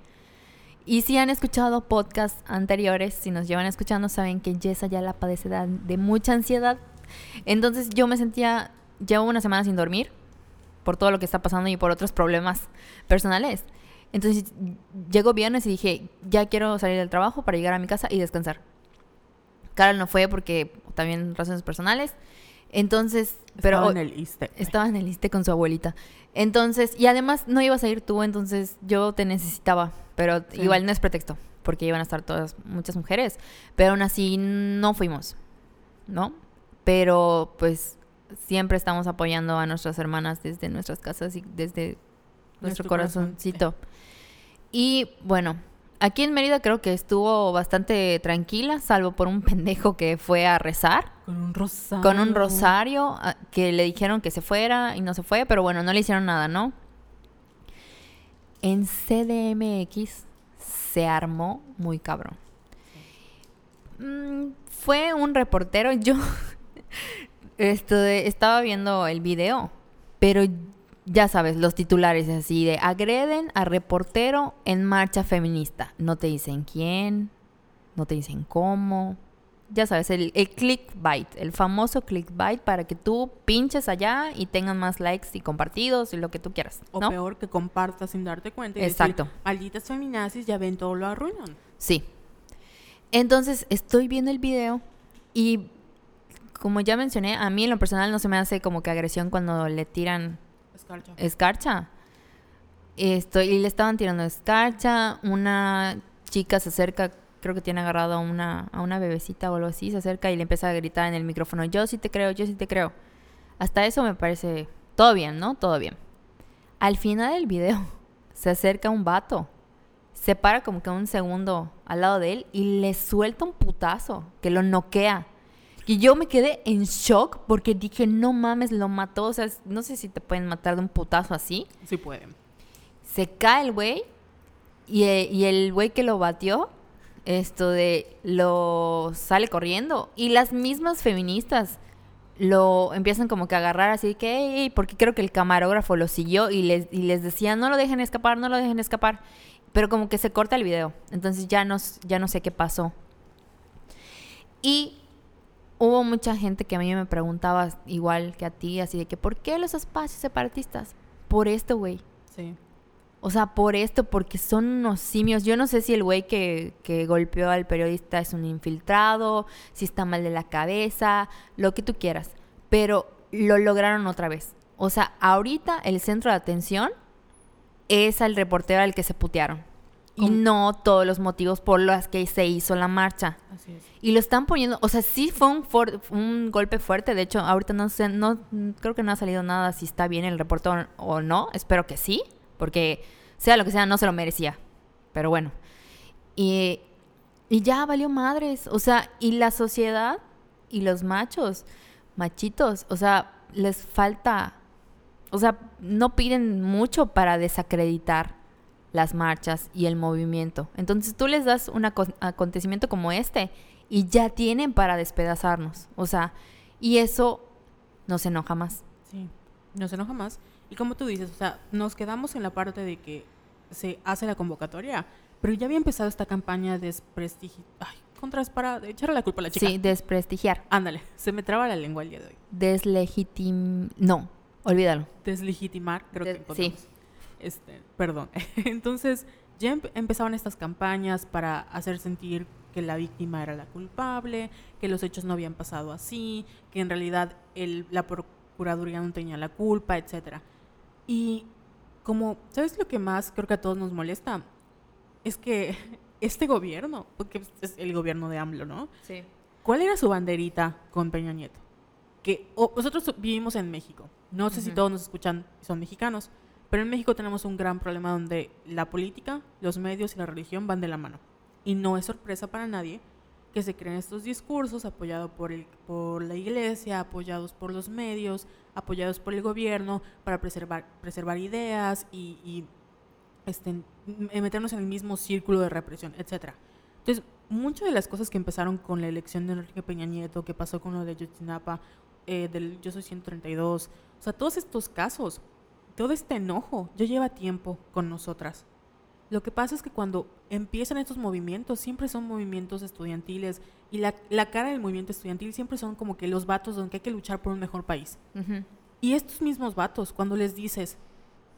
Y si han escuchado podcasts anteriores, si nos llevan escuchando, saben que Jessa ya la padece de, de mucha ansiedad. Entonces yo me sentía, llevo una semana sin dormir por todo lo que está pasando y por otros problemas personales. Entonces llegó viernes y dije, ya quiero salir del trabajo para llegar a mi casa y descansar. Carol no fue porque también razones personales. Entonces, pero Estaba en el ISTE. estaba en el liste con su abuelita. Entonces, y además no ibas a ir tú, entonces yo te necesitaba. Pero Sí. igual no es pretexto, porque iban a estar todas muchas mujeres. Pero aún así no fuimos, ¿no? Pero pues siempre estamos apoyando a nuestras hermanas desde nuestras casas y desde nuestro Nuestro corazón, corazoncito. Y bueno, aquí en Mérida creo que estuvo bastante tranquila, salvo por un pendejo que fue a rezar Con un rosario. con un rosario ah, que le dijeron que se fuera y no se fue, pero bueno, no le hicieron nada, ¿no? En CDMX se armó muy cabrón. Mm, fue un reportero, yo esto de- estaba viendo el video, pero ya sabes, los titulares así de agreden a reportero en marcha feminista. No te dicen quién, no te dicen cómo. Ya sabes, el, el clickbait, el famoso clickbait para que tú pinches allá y tengan más likes y compartidos y lo que tú quieras. O peor, que compartas sin darte cuenta. Y Exacto. Decir, Malditas feminazis, ya ven, todo lo arruinan. Sí. Entonces estoy viendo el video y como ya mencioné, a mí en lo personal no se me hace como que agresión cuando le tiran Escarcha. escarcha. Esto, y le estaban tirando escarcha. Una chica se acerca, creo que tiene agarrado a una, a una bebecita o algo así, se acerca y le empieza a gritar en el micrófono, yo sí te creo, yo sí te creo. Hasta eso me parece todo bien, ¿no? Todo bien. Al final del video se acerca un vato, se para como que un segundo al lado de él y le suelta un putazo que lo noquea. Y yo me quedé en shock porque dije, no mames, lo mató. O sea, no sé si te pueden matar de un putazo así. Sí pueden. Se cae el güey y, e- y el güey que lo batió, esto de, lo sale corriendo. Y las mismas feministas lo empiezan como que a agarrar así que, "Ey, ey", porque creo que el camarógrafo lo siguió y les, y les decía, no lo dejen escapar, no lo dejen escapar. Pero como que se corta el video. Entonces ya no, ya no sé qué pasó. Y hubo mucha gente que a mí me preguntaba, igual que a ti, así de que, ¿por qué los espacios separatistas? Por esto, güey. Sí. O sea, por esto, porque son unos simios. Yo no sé si el güey que, que golpeó al periodista es un infiltrado, si está mal de la cabeza, lo que tú quieras. Pero lo lograron otra vez. O sea, ahorita el centro de atención es al reportero al que se putearon. Y no todos los motivos por los que se hizo la marcha. Así es. Y lo están poniendo, o sea, sí fue un, for- un golpe fuerte. De hecho, ahorita no sé, no creo que no ha salido nada si está bien el reportero o no. Espero que sí, porque sea lo que sea, no se lo merecía. Pero bueno. Y, y ya valió madres. O sea, y la sociedad y los machos, machitos, o sea, les falta, o sea, no piden mucho para desacreditar las marchas y el movimiento. Entonces tú les das un aco- acontecimiento como este y ya tienen para despedazarnos. O sea, y eso nos enoja más. Sí. No se enoja más. Y como tú dices, o sea, nos quedamos en la parte de que se hace la convocatoria, pero ya había empezado esta campaña de desprestigio. Ay, contra es para echarle la culpa a la chica. Sí, desprestigiar. Ándale, se me traba la lengua el día de hoy. Deslegitim... No, olvídalo. Deslegitimar, creo que encontramos. sí. Este, perdón. Entonces, ya empe- empezaban estas campañas para hacer sentir que la víctima era la culpable, que los hechos no habían pasado así, que en realidad el, la procuraduría no tenía la culpa, etcétera. Y como, ¿sabes lo que más creo que a todos nos molesta? Es que este gobierno, porque es el gobierno de AMLO, ¿no? Sí. ¿Cuál era su banderita con Peña Nieto? que nosotros vivimos en México. No sé si todos nos escuchan son mexicanos, pero en México tenemos un gran problema donde la política, los medios y la religión van de la mano. Y no es sorpresa para nadie que se creen estos discursos apoyados por, el, por la iglesia, apoyados por los medios, apoyados por el gobierno para preservar, preservar ideas y, y, este, meternos en el mismo círculo de represión, etc. Entonces, muchas de las cosas que empezaron con la elección de Enrique Peña Nieto, que pasó con lo de Yotzinapa, eh, del Yo Soy 132, o sea, todos estos casos, todo este enojo, ya lleva tiempo con nosotras. Lo que pasa es que cuando empiezan estos movimientos, siempre son movimientos estudiantiles y la, la cara del movimiento estudiantil siempre son como que los vatos donde hay que luchar por un mejor país. Y estos mismos vatos, cuando les dices,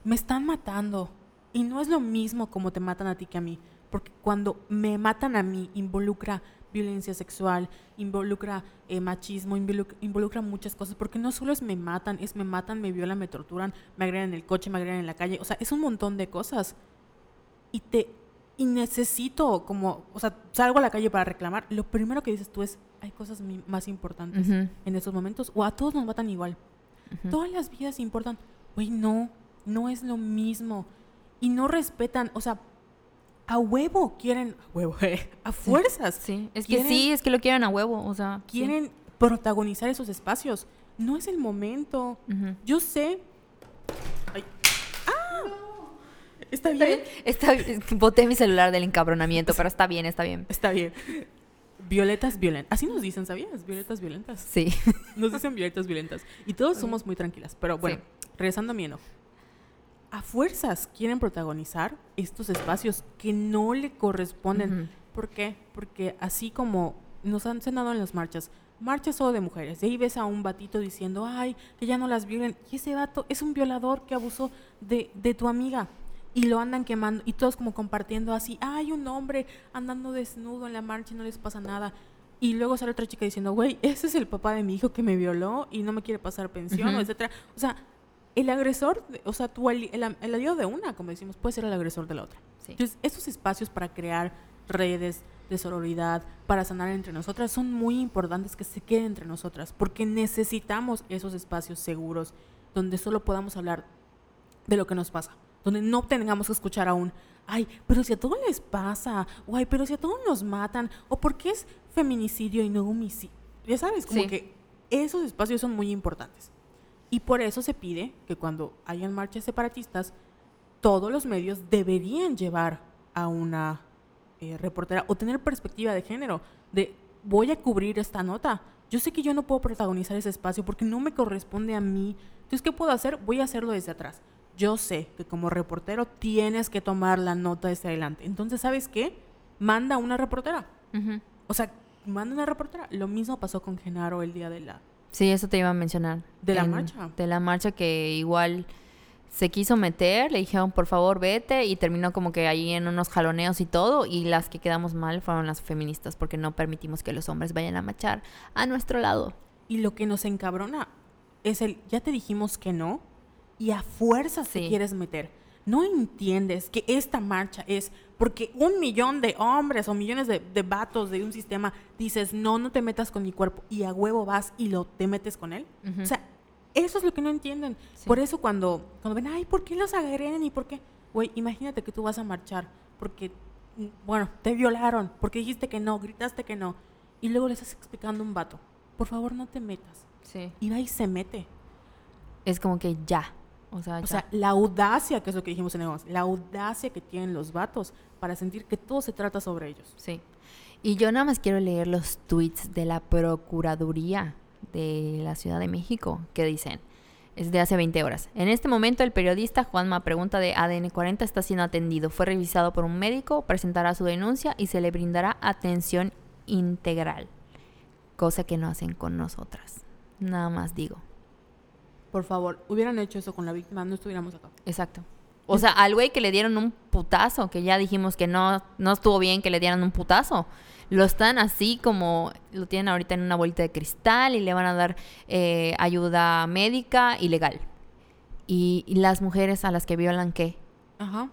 me están matando, y no es lo mismo como te matan a ti que a mí, porque cuando me matan a mí involucra violencia sexual, involucra eh, machismo, involucra, involucra muchas cosas, porque no solo es me matan, es me matan, me violan, me torturan, me agregan en el coche, me agregan en la calle, o sea, es un montón de cosas. Y te y necesito como, o sea, salgo a la calle para reclamar, lo primero que dices tú es, hay cosas más importantes en estos momentos, o a todos nos matan igual. Todas las vidas importan. Güey, no, no es lo mismo. Y no respetan, o sea, a huevo quieren, a huevo, eh, a fuerzas, Sí, es que sí, es que lo quieren a huevo, o sea. sí. quieren protagonizar esos espacios. No es el momento. Yo sé. Ay. ¡Ah! ¿Está bien? Está, boté mi celular del encabronamiento, pero está bien, está bien. Está bien. Violetas violentas. Así nos dicen, ¿sabías? Violetas violentas. Sí. Nos dicen violetas violentas. Y todos somos muy tranquilas. Pero bueno, Sí. regresando a mi enojo. A fuerzas quieren protagonizar estos espacios que no le corresponden. ¿Por qué? Porque así como nos han cenado en las marchas, marchas solo de mujeres, y ahí ves a un batito diciendo, ay, que ya no las violen, y ese vato es un violador que abusó de, de tu amiga, y lo andan quemando, y todos como compartiendo así, ay, un hombre andando desnudo en la marcha y no les pasa nada. Y luego sale otra chica diciendo, güey, ese es el papá de mi hijo que me violó y no me quiere pasar pensión, Ujú. etcétera. O sea, el agresor, o sea, tu ali- el, el aliado de una, como decimos, puede ser el agresor de la otra. Sí. Entonces, esos espacios para crear redes de sororidad, para sanar entre nosotras, son muy importantes que se queden entre nosotras, porque necesitamos esos espacios seguros donde solo podamos hablar de lo que nos pasa, donde no tengamos que escuchar aún, ay, pero si a todos les pasa, o ay, pero si a todos nos matan, o por qué es feminicidio y no homicidio. Ya sabes, como Sí. que esos espacios son muy importantes. Y por eso se pide que cuando hayan marchas separatistas, todos los medios deberían llevar a una eh, reportera o tener perspectiva de género, de voy a cubrir esta nota. Yo sé que yo no puedo protagonizar ese espacio porque no me corresponde a mí. Entonces, ¿qué puedo hacer? Voy a hacerlo desde atrás. Yo sé que como reportero tienes que tomar la nota desde adelante. Entonces, ¿sabes qué? Manda una reportera. O sea, manda una reportera. Lo mismo pasó con Genaro el día de la... Sí, eso te iba a mencionar. De la En- marcha. De la marcha que igual se quiso meter, le dijeron por favor vete y terminó como que ahí en unos jaloneos y todo y las que quedamos mal fueron las feministas porque no permitimos que los hombres vayan a marchar a nuestro lado. Y lo que nos encabrona es el, ya te dijimos que no, y a fuerzas te Sí. quieres meter. No entiendes que esta marcha es porque un millón de hombres o millones de, de vatos de un sistema dices, no, no te metas con mi cuerpo, y a huevo vas y lo te metes con él. O sea, eso es lo que no entienden. Sí. Por eso cuando, cuando ven, ay, ¿por qué los agreden y por qué? Güey, imagínate que tú vas a marchar porque, mm, bueno, te violaron, porque dijiste que no, gritaste que no, y luego le estás explicando a un vato, por favor no te metas. Sí. Y va y se mete. Es como que ya. O sea, O sea, la audacia, que es lo que dijimos en el la audacia que tienen los vatos para sentir que todo se trata sobre ellos. Sí. Y yo nada más quiero leer los tweets de la Procuraduría de la Ciudad de México que dicen, es de hace 20 horas. En este momento el periodista Juanma Pregunta de ADN 40 está siendo atendido. Fue revisado por un médico, presentará su denuncia y se le brindará atención integral. Cosa que no hacen con nosotras. Nada más digo. Por favor, hubieran hecho eso con la víctima, no estuviéramos acá. Exacto. O sea, al güey que le dieron un putazo, que ya dijimos que no, no estuvo bien que le dieran un putazo. Lo están así como lo tienen ahorita en una bolita de cristal y le van a dar eh, ayuda médica y legal. Y, y las mujeres a las que violan, ¿qué? Ajá.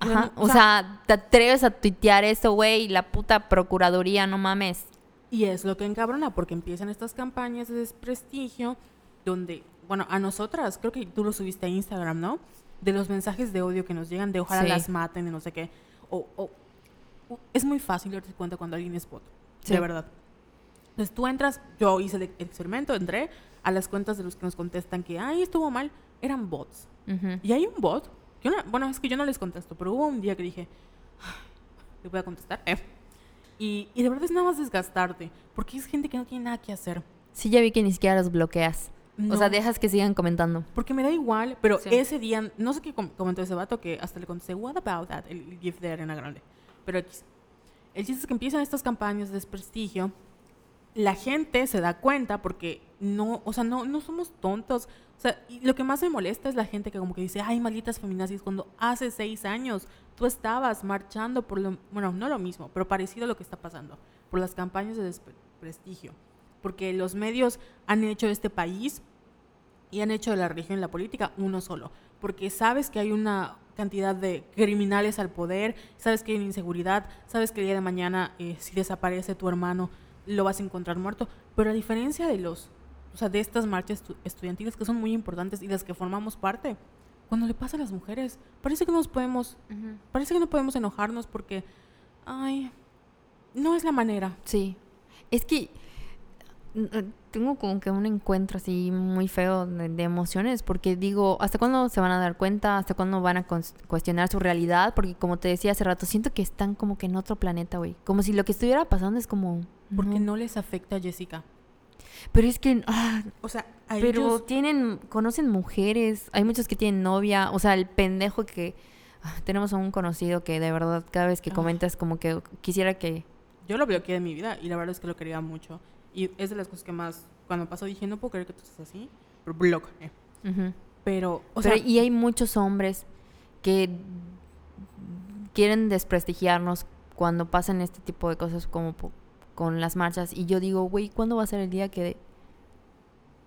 Ajá. O sea, te atreves a tuitear eso, güey, la puta procuraduría, no mames. Y es lo que encabrona, porque empiezan estas campañas de desprestigio, donde, bueno, a nosotras, creo que tú lo subiste a Instagram, ¿no? De los mensajes de odio que nos llegan, de ojalá Sí. las maten y no sé qué. O, o- o- es muy fácil darte cuenta cuando alguien es bot, Sí. de verdad. Entonces tú entras, yo hice el experimento, entré a las cuentas de los que nos contestan que, ay, estuvo mal, eran bots. Y hay un bot, que una- bueno, es que yo no les contesto, pero hubo un día que dije, "Ay, le voy a contestar. eh". Y, y de verdad es nada más desgastarte, porque es gente que no tiene nada que hacer. Sí, ya vi que ni siquiera los bloqueas. O sea, No, dejas que sigan comentando. Porque me da igual, pero Sí. ese día, no sé qué com- comentó ese vato, que hasta le contesté, what about that, el, GIF de Arena Grande. Pero el chiste es que empiezan estas campañas de desprestigio, la gente se da cuenta porque no, o sea, no, no somos tontos. O sea, y lo que más me molesta es la gente que como que dice, ay, malditas feminazis, cuando hace seis años tú estabas marchando por lo, bueno, no lo mismo, pero parecido a lo que está pasando, por las campañas de desprestigio. Porque los medios han hecho de este país y han hecho de la religión y la política uno solo. Porque sabes que hay una cantidad de criminales al poder, sabes que hay una inseguridad, sabes que el día de mañana eh, si desaparece tu hermano lo vas a encontrar muerto. Pero a diferencia de los, o sea, de estas marchas estu- estudiantiles que son muy importantes y las que formamos parte, cuando le pasa a las mujeres, parece que no nos podemos, parece que no podemos enojarnos porque, ay, no es la manera. Sí. Es que tengo como que un encuentro así muy feo de, de emociones porque digo, ¿hasta cuándo se van a dar cuenta? ¿Hasta cuándo van a cuestionar su realidad? Porque como te decía hace rato, siento que están como que en otro planeta, güey. Como si lo que estuviera pasando es como... Porque no. no les afecta a Jessica. Pero es que... ah, O sea, a pero ellos- tienen... Conocen mujeres. Hay muchos que tienen novia. O sea, el pendejo que... ah, tenemos a un conocido que de verdad cada vez que Ah. comentas como que quisiera que... Yo lo bloqueé de mi vida y la verdad es que lo quería mucho. Y es de las cosas que más, cuando pasó dije, no puedo creer que tú estés así, pero block. eh. Pero, o Pero- sea, y hay muchos hombres que quieren desprestigiarnos cuando pasan este tipo de cosas como con las marchas. Y yo digo, güey, ¿cuándo va a ser el día que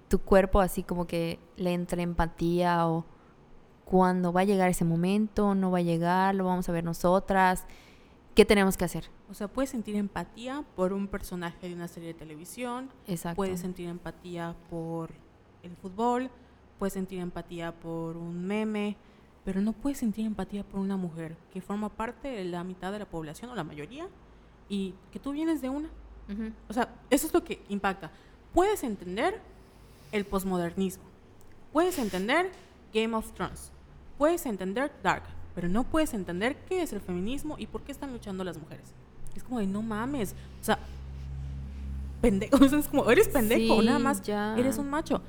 tu cuerpo así como que le entre empatía o cuándo va a llegar ese momento? ¿No va a llegar? ¿Lo vamos a ver nosotras? ¿Qué tenemos que hacer? o sea, puedes sentir empatía por un personaje de una serie de televisión, Exacto. puedes sentir empatía por el fútbol, puedes sentir empatía por un meme, pero no puedes sentir empatía por una mujer que forma parte de la mitad de la población o la mayoría y que tú vienes de una. Ujú. O sea, eso es lo que impacta. Puedes entender el posmodernismo. Puedes entender Game of Thrones. Puedes entender Dark. Pero no puedes entender qué es el feminismo y por qué están luchando las mujeres. Es como de no mames. O sea, pendejo. Es como, eres pendejo. Sí, nada más ya. eres un macho.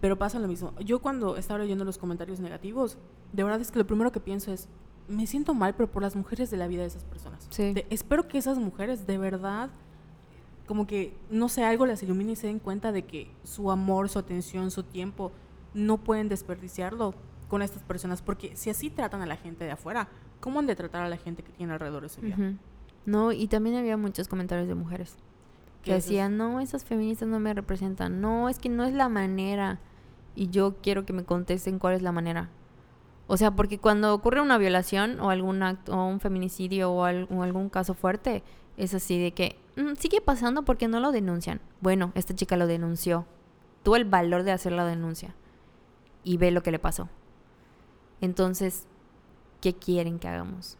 Pero pasa lo mismo. Yo cuando estaba leyendo los comentarios negativos, de verdad es que lo primero que pienso es, me siento mal, pero por las mujeres de la vida de esas personas. Sí. De- espero que esas mujeres de verdad, como que, no sé, algo las ilumine y se den cuenta de que su amor, su atención, su tiempo, no pueden desperdiciarlo con estas personas. Porque si así tratan a la gente de afuera, ¿cómo han de tratar a la gente que tiene alrededor de su vida? No, y también había muchos comentarios de mujeres que decían, no, esas feministas no me representan, no, es que no es la manera. Y yo quiero que me contesten cuál es la manera. O sea, porque cuando ocurre una violación o algún acto, o un feminicidio o, al- o algún caso fuerte, es así de que "Mm, sigue pasando porque no lo denuncian. Bueno, esta chica lo denunció. Tuvo el valor de hacer la denuncia. Y ve lo que le pasó. Entonces, ¿qué quieren que hagamos?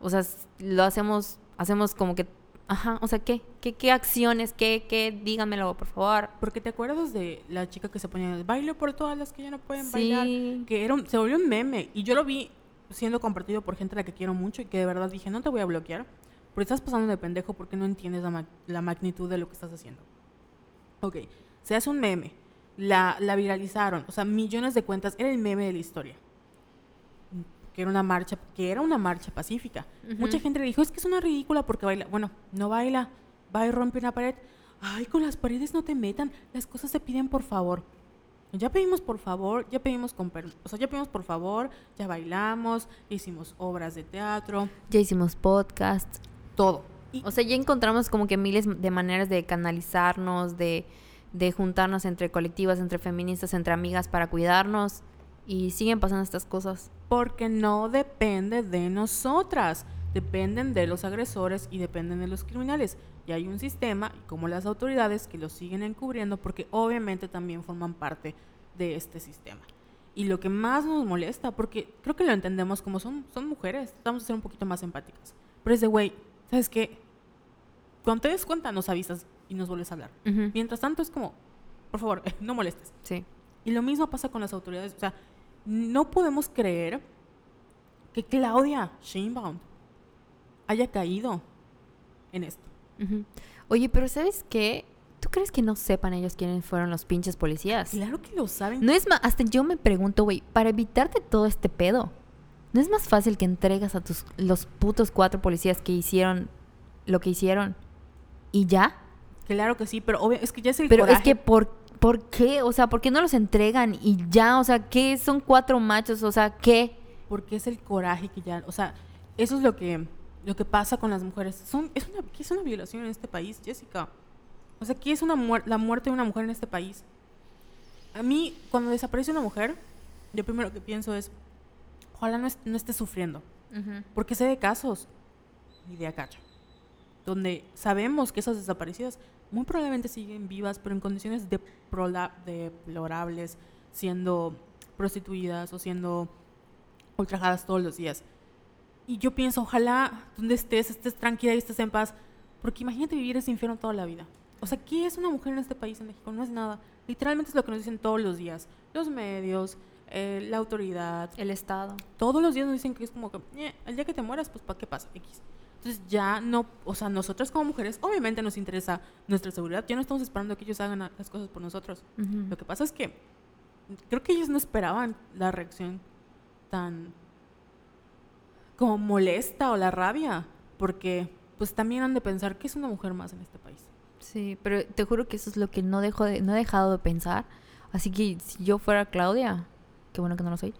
O sea, lo hacemos, hacemos como que, ajá, o sea, ¿qué? ¿Qué, qué acciones? ¿Qué, qué? Díganmelo, por favor. Porque te acuerdas de la chica que se ponía el baile por todas las que ya no pueden bailar. Que era un- se volvió un meme. Y yo lo vi siendo compartido por gente a la que quiero mucho y que de verdad dije, no te voy a bloquear. Porque estás pasando de pendejo porque no entiendes la, ma- la magnitud de lo que estás haciendo. Ok, se hace un meme. La, la viralizaron. O sea, millones de cuentas. Era el meme de la historia. Que era una marcha, que era una marcha pacífica. Mucha gente le dijo, es que es una ridícula porque baila. Bueno, no baila. Va y rompe una pared. Ay, con las paredes no te metan. Las cosas se piden por favor. Ya pedimos por favor, ya pedimos con per- o sea, ya pedimos por favor, ya bailamos, hicimos obras de teatro, Ya hicimos podcast. todo. Y, O sea, ya encontramos como que miles de maneras de canalizarnos, de, de juntarnos entre colectivas, entre feministas, entre amigas para cuidarnos. Y siguen pasando estas cosas. porque no depende de nosotras. dependen de los agresores y dependen de los criminales. Y hay un sistema, como las autoridades, que los siguen encubriendo porque obviamente también forman parte de este sistema. Y lo que más nos molesta, porque creo que lo entendemos como son, son mujeres, tratamos de ser un poquito más empáticas. Pero es de, güey, ¿sabes qué? Cuando te des cuenta, nos avisas y nos vuelves a hablar. Ujú. Mientras tanto, es como, por favor, no molestes. Sí. Y lo mismo pasa con las autoridades. O sea, no podemos creer que Claudia Sheinbaum haya caído en esto. Oye, pero ¿sabes qué? ¿Tú crees que no sepan ellos quiénes fueron los pinches policías? Claro que lo saben. No es más, hasta yo me pregunto, güey, para evitarte todo este pedo, ¿no es más fácil que entregas a tus los putos cuatro policías que hicieron lo que hicieron y ya? Claro que sí, pero obvio, es que ya es el Pero es que ¿por, ¿por qué? O sea, ¿por qué no los entregan y ya? O sea, ¿qué? Son cuatro machos, o sea, ¿qué? Porque es el coraje que ya... O sea, eso es lo que, lo que pasa con las mujeres. Son, es una, ¿Qué es una violación en este país, Jessica? O sea, ¿qué es una muer- la muerte de una mujer en este país? A mí, cuando desaparece una mujer, yo primero que pienso es, ojalá no, est- no esté sufriendo. Porque sé de casos, y de acá, donde sabemos que esas desaparecidas muy probablemente siguen vivas, pero en condiciones deplorables, siendo prostituidas o siendo ultrajadas todos los días. Y yo pienso, ojalá donde estés, estés tranquila y estés en paz, porque imagínate vivir ese infierno toda la vida. O sea, ¿qué es una mujer en este país, en México? No es nada. Literalmente es lo que nos dicen todos los días. Los medios, eh, la autoridad, El Estado. todos los días nos dicen que es como que, "Eh, el día que te mueras, pues ¿para qué pasa? X. Entonces ya no, o sea, nosotras como mujeres, obviamente nos interesa nuestra seguridad, ya no estamos esperando que ellos hagan las cosas por nosotros. Lo que pasa es que creo que ellos no esperaban la reacción tan como molesta o la rabia, porque pues también han de pensar que es una mujer más en este país. Sí, pero te juro que eso es lo que no dejo de, no he dejado de pensar. Así que si yo fuera Claudia, qué bueno que no lo soy.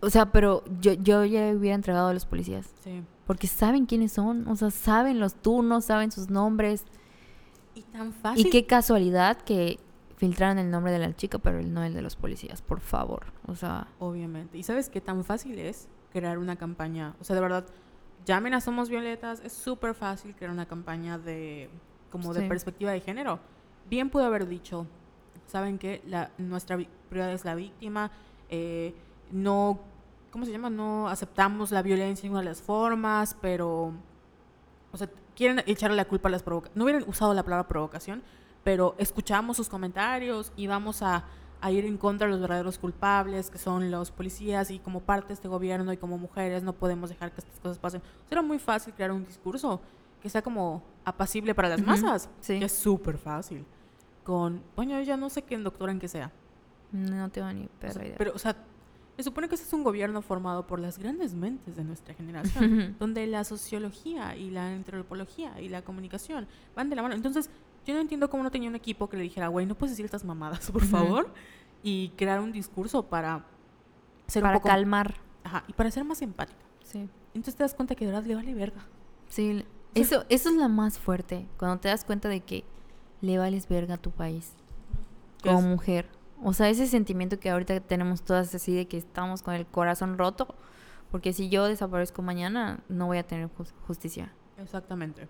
O sea, pero yo, yo ya hubiera entregado a los policías. Sí. Porque saben quiénes son, o sea, saben los turnos, saben sus nombres. Y tan fácil. Y qué casualidad que filtraron el nombre de la chica, pero no el de los policías, por favor. O sea, Obviamente. ¿Y sabes qué tan fácil es crear una campaña? O sea, de verdad, llamen a Somos Violetas, es súper fácil crear una campaña de como de Sí. perspectiva de género. Bien pudo haber dicho, ¿saben qué? La, nuestra prioridad es la víctima, eh, no, ¿cómo se llama? No aceptamos la violencia en una de las formas, pero, o sea, quieren echarle la culpa a las provocaciones. No hubieran usado la palabra provocación, pero escuchamos sus comentarios y vamos a, a ir en contra de los verdaderos culpables, que son los policías, y como parte de este gobierno y como mujeres no podemos dejar que estas cosas pasen. O sea, era muy fácil crear un discurso que sea como apacible para las Ujú, masas. sí. Que es súper fácil. Con, bueno, ya no sé qué doctora en qué sea. no tengo ni O perra sea, idea. pero, o sea, se supone que este es un gobierno formado por las grandes mentes de nuestra generación, donde la sociología y la antropología y la comunicación van de la mano. Entonces, yo no entiendo cómo no tenía un equipo que le dijera, güey, no puedes decir estas mamadas, por favor, y crear un discurso para ser Para un poco... calmar. Ajá, y para ser más empática. Sí. Entonces te das cuenta que de verdad le vale verga. Sí, eso, eso es lo más fuerte, cuando te das cuenta de que le vales verga a tu país como es- mujer. O sea, ese sentimiento que ahorita tenemos todas así de que estamos con el corazón roto, porque si yo desaparezco mañana, no voy a tener jus- justicia. Exactamente.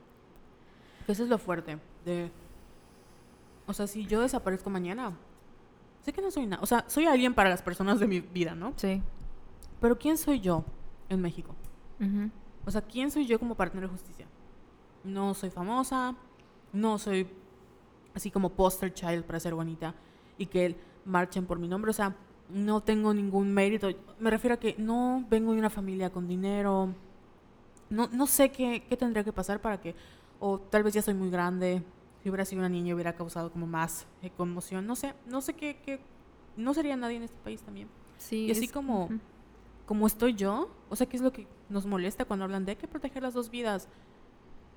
Eso es lo fuerte de... O sea, si yo desaparezco mañana, sé que no soy nada. O sea, soy alguien para las personas de mi vida, ¿no? Sí. Pero ¿quién soy yo en México? O sea, ¿quién soy yo como para tener justicia? No soy famosa, no soy así como poster child para ser bonita y que marchen por mi nombre. O sea, no tengo ningún mérito. Me refiero a que no vengo de una familia con dinero. No, no sé qué, qué tendría que pasar para que, o tal vez ya soy muy grande. Si hubiera sido una niña hubiera causado como más eh, conmoción. No sé, no sé qué, qué, no sería nadie en este país también. Sí. Y así es- como, como estoy yo, o sea, ¿qué es lo que nos molesta cuando hablan de hay que proteger las dos vidas?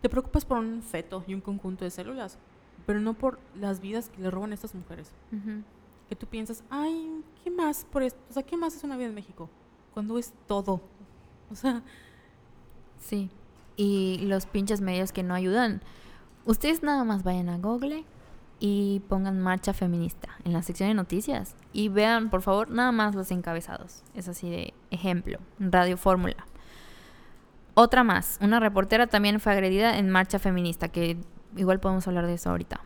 Te preocupas por un feto y un conjunto de células, pero no por las vidas que le roban a estas mujeres. Que tú piensas, ay, ¿qué más por esto? O sea, ¿qué más es una vida en México? Cuando es todo. O sea, Sí. Y los pinches medios que no ayudan. Ustedes nada más vayan a Google y pongan marcha feminista en la sección de noticias y vean, por favor, nada más los encabezados. Es así de ejemplo, Radio Fórmula. Otra más, una reportera también fue agredida en marcha feminista, que igual podemos hablar de eso ahorita.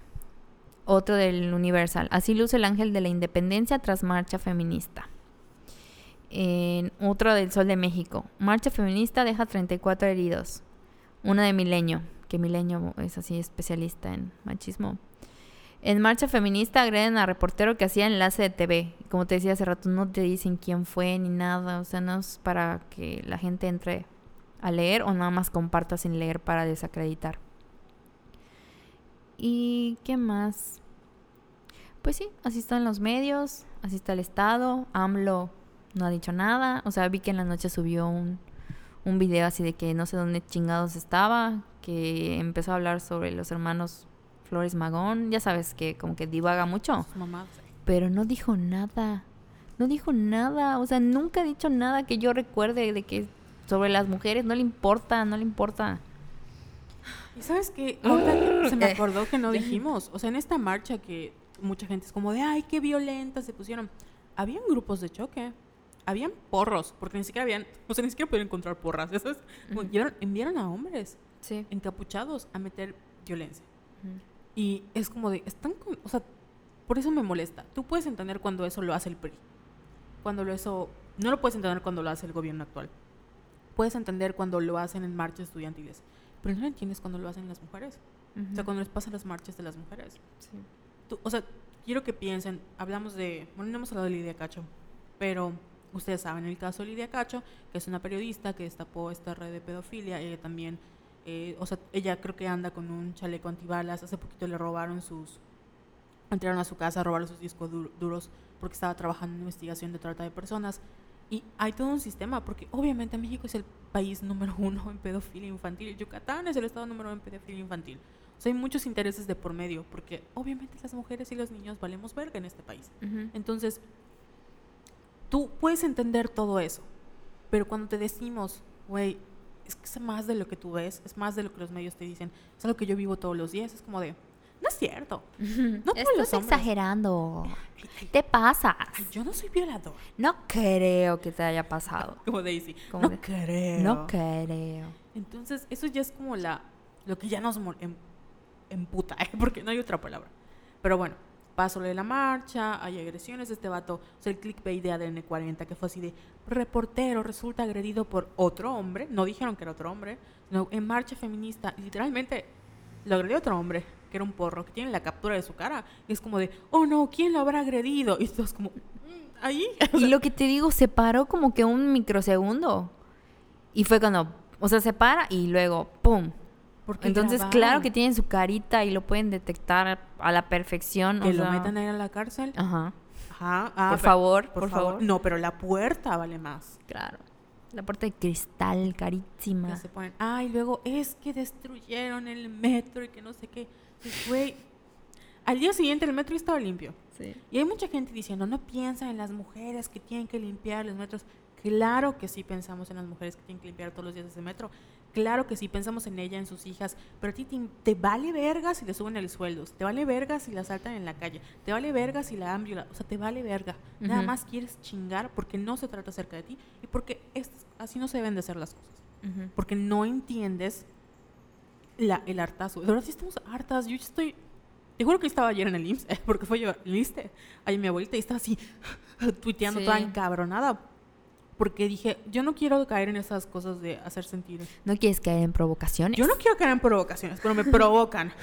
Otro del Universal. Así luce el ángel de la independencia tras marcha feminista. En otro del Sol de México. Marcha feminista deja 34 heridos. Una de Milenio, que Milenio es así especialista en machismo. En Marcha Feminista agreden a reportero que hacía enlace de TV. Como te decía hace rato, no te dicen quién fue ni nada. O sea, no es para que la gente entre a leer o nada más comparta sin leer para desacreditar. ¿Y qué más? Pues sí, así están los medios, así está el Estado. AMLO no ha dicho nada. O sea, vi que en la noche subió un, un video así de que no sé dónde chingados estaba, que empezó a hablar sobre los hermanos Flores Magón, ya sabes que como que divaga mucho. Pero no dijo nada. No dijo nada, o sea, nunca ha dicho nada que yo recuerde de que sobre las mujeres no le importa, no le importa. Y sabes qué, ahorita se me acordó que no dijimos, o sea, en esta marcha que mucha gente es como de, ay, qué violenta se pusieron. Habían grupos de choque, habían porros, porque ni siquiera habían, o sea, ni siquiera podían encontrar porras, ¿sabes? enviaron, a hombres encapuchados a meter violencia. Y es como de, están, o sea, por eso me molesta. Tú puedes entender cuando eso lo hace el PRI. Cuando lo eso, no lo puedes entender cuando lo hace el gobierno actual. Puedes entender cuando lo hacen en marchas estudiantiles. Pero no lo entiendes cuando lo hacen las mujeres. O sea, cuando les pasan las marchas de las mujeres. Sí. O sea, quiero que piensen, hablamos de, bueno, no hemos hablado de Lidia Cacho, pero ustedes saben el caso de Lidia Cacho, que es una periodista que destapó esta red de pedofilia, ella también eh, o sea, ella creo que anda con un chaleco antibalas. Hace poquito le robaron sus. Entraron a su casa a robar sus discos duros porque estaba trabajando en investigación de trata de personas. Y hay todo un sistema, porque obviamente México es el país número uno en pedofilia infantil. Yucatán es el estado número uno en pedofilia infantil. O sea, hay muchos intereses de por medio, porque obviamente las mujeres y los niños valemos verga en este país. Entonces, tú puedes entender todo eso, pero cuando te decimos, güey, es que es más de lo que tú ves, es más de lo que los medios te dicen, es algo que yo vivo todos los días, es como de, no es cierto. No Estás exagerando. Te pasas. yo no soy violador. No creo que te haya pasado. como Daisy. no creo. No creo. Entonces, eso ya es como la lo que ya nos em, emputa, ¿eh? porque no hay otra palabra. Pero bueno, paso de la marcha, hay agresiones este vato, o sea, el clickbait de ADN 40, que fue así de reportero resulta agredido por otro hombre, no dijeron que era otro hombre, sino en marcha feminista, literalmente lo agredió otro hombre, que era un porro, que tiene la captura de su cara, y es como de, oh no, ¿quién lo habrá agredido? Y esto es como, mm, ahí. y lo que te digo, se paró como que un microsegundo, y fue cuando, o sea, se para y luego, ¡pum! Entonces, claro que tienen su carita y lo pueden detectar a la perfección. Que lo metan ahí a la cárcel. Ajá. Ajá. Ah, por, favor, por, favor, No, pero la puerta vale más. Claro. La puerta de cristal, carísima. Que se ponen, ay, luego es que destruyeron el metro y que no sé qué. Güey, al día siguiente el metro estaba limpio. Sí. Y hay mucha gente diciendo, no piensa en las mujeres que tienen que limpiar los metros. Claro que sí pensamos en las mujeres que tienen que limpiar todos los días ese metro. Claro que sí, pensamos en ella, en sus hijas, pero a ti te, vale verga si le suben el sueldo, te vale verga si la saltan en la calle, te vale verga si la han violado, o sea, te vale verga. Nada más quieres chingar porque no se trata acerca de ti y porque así no se deben de hacer las cosas. Porque no entiendes la, el hartazo. De verdad, sí estamos hartas. Yo estoy. Te juro que estaba ayer en el IMSS, porque fue yo, ¿viste? Ahí mi abuelita y estaba así, tuiteando toda encabronada porque dije, yo no quiero caer en esas cosas de hacer sentido. ¿No quieres caer en provocaciones? Yo no quiero caer en provocaciones, pero me provocan.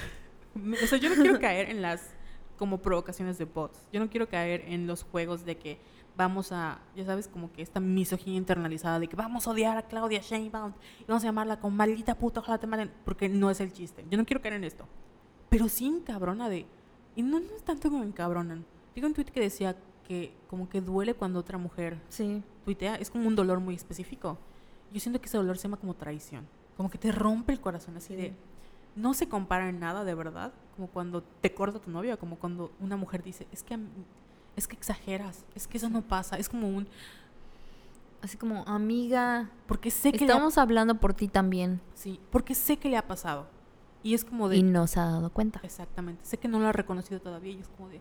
o sea, yo no quiero caer en las como provocaciones de bots. Yo no quiero caer en los juegos de que vamos a, ya sabes, como que esta misoginia internalizada de que vamos a odiar a Claudia Sheinbaum y vamos a llamarla con maldita puta, ojalá te maten, porque no es el chiste. Yo no quiero caer en esto. Pero sí encabrona de... Y no, no es tanto como encabronan. Digo un tweet que decía que como que duele cuando otra mujer sí. tuitea, es como un dolor muy específico. Yo siento que ese dolor se llama como traición, como que te rompe el corazón, así de... No se compara en nada, de verdad, como cuando te corta tu novia, como cuando una mujer dice, es que, es que exageras, es que eso no pasa, es como un... Así como, amiga, porque sé que... Estamos hablando por ti también. Sí, porque sé que le ha pasado. Y es como de... Y no se ha dado cuenta. Exactamente. Sé que no lo ha reconocido todavía y es como de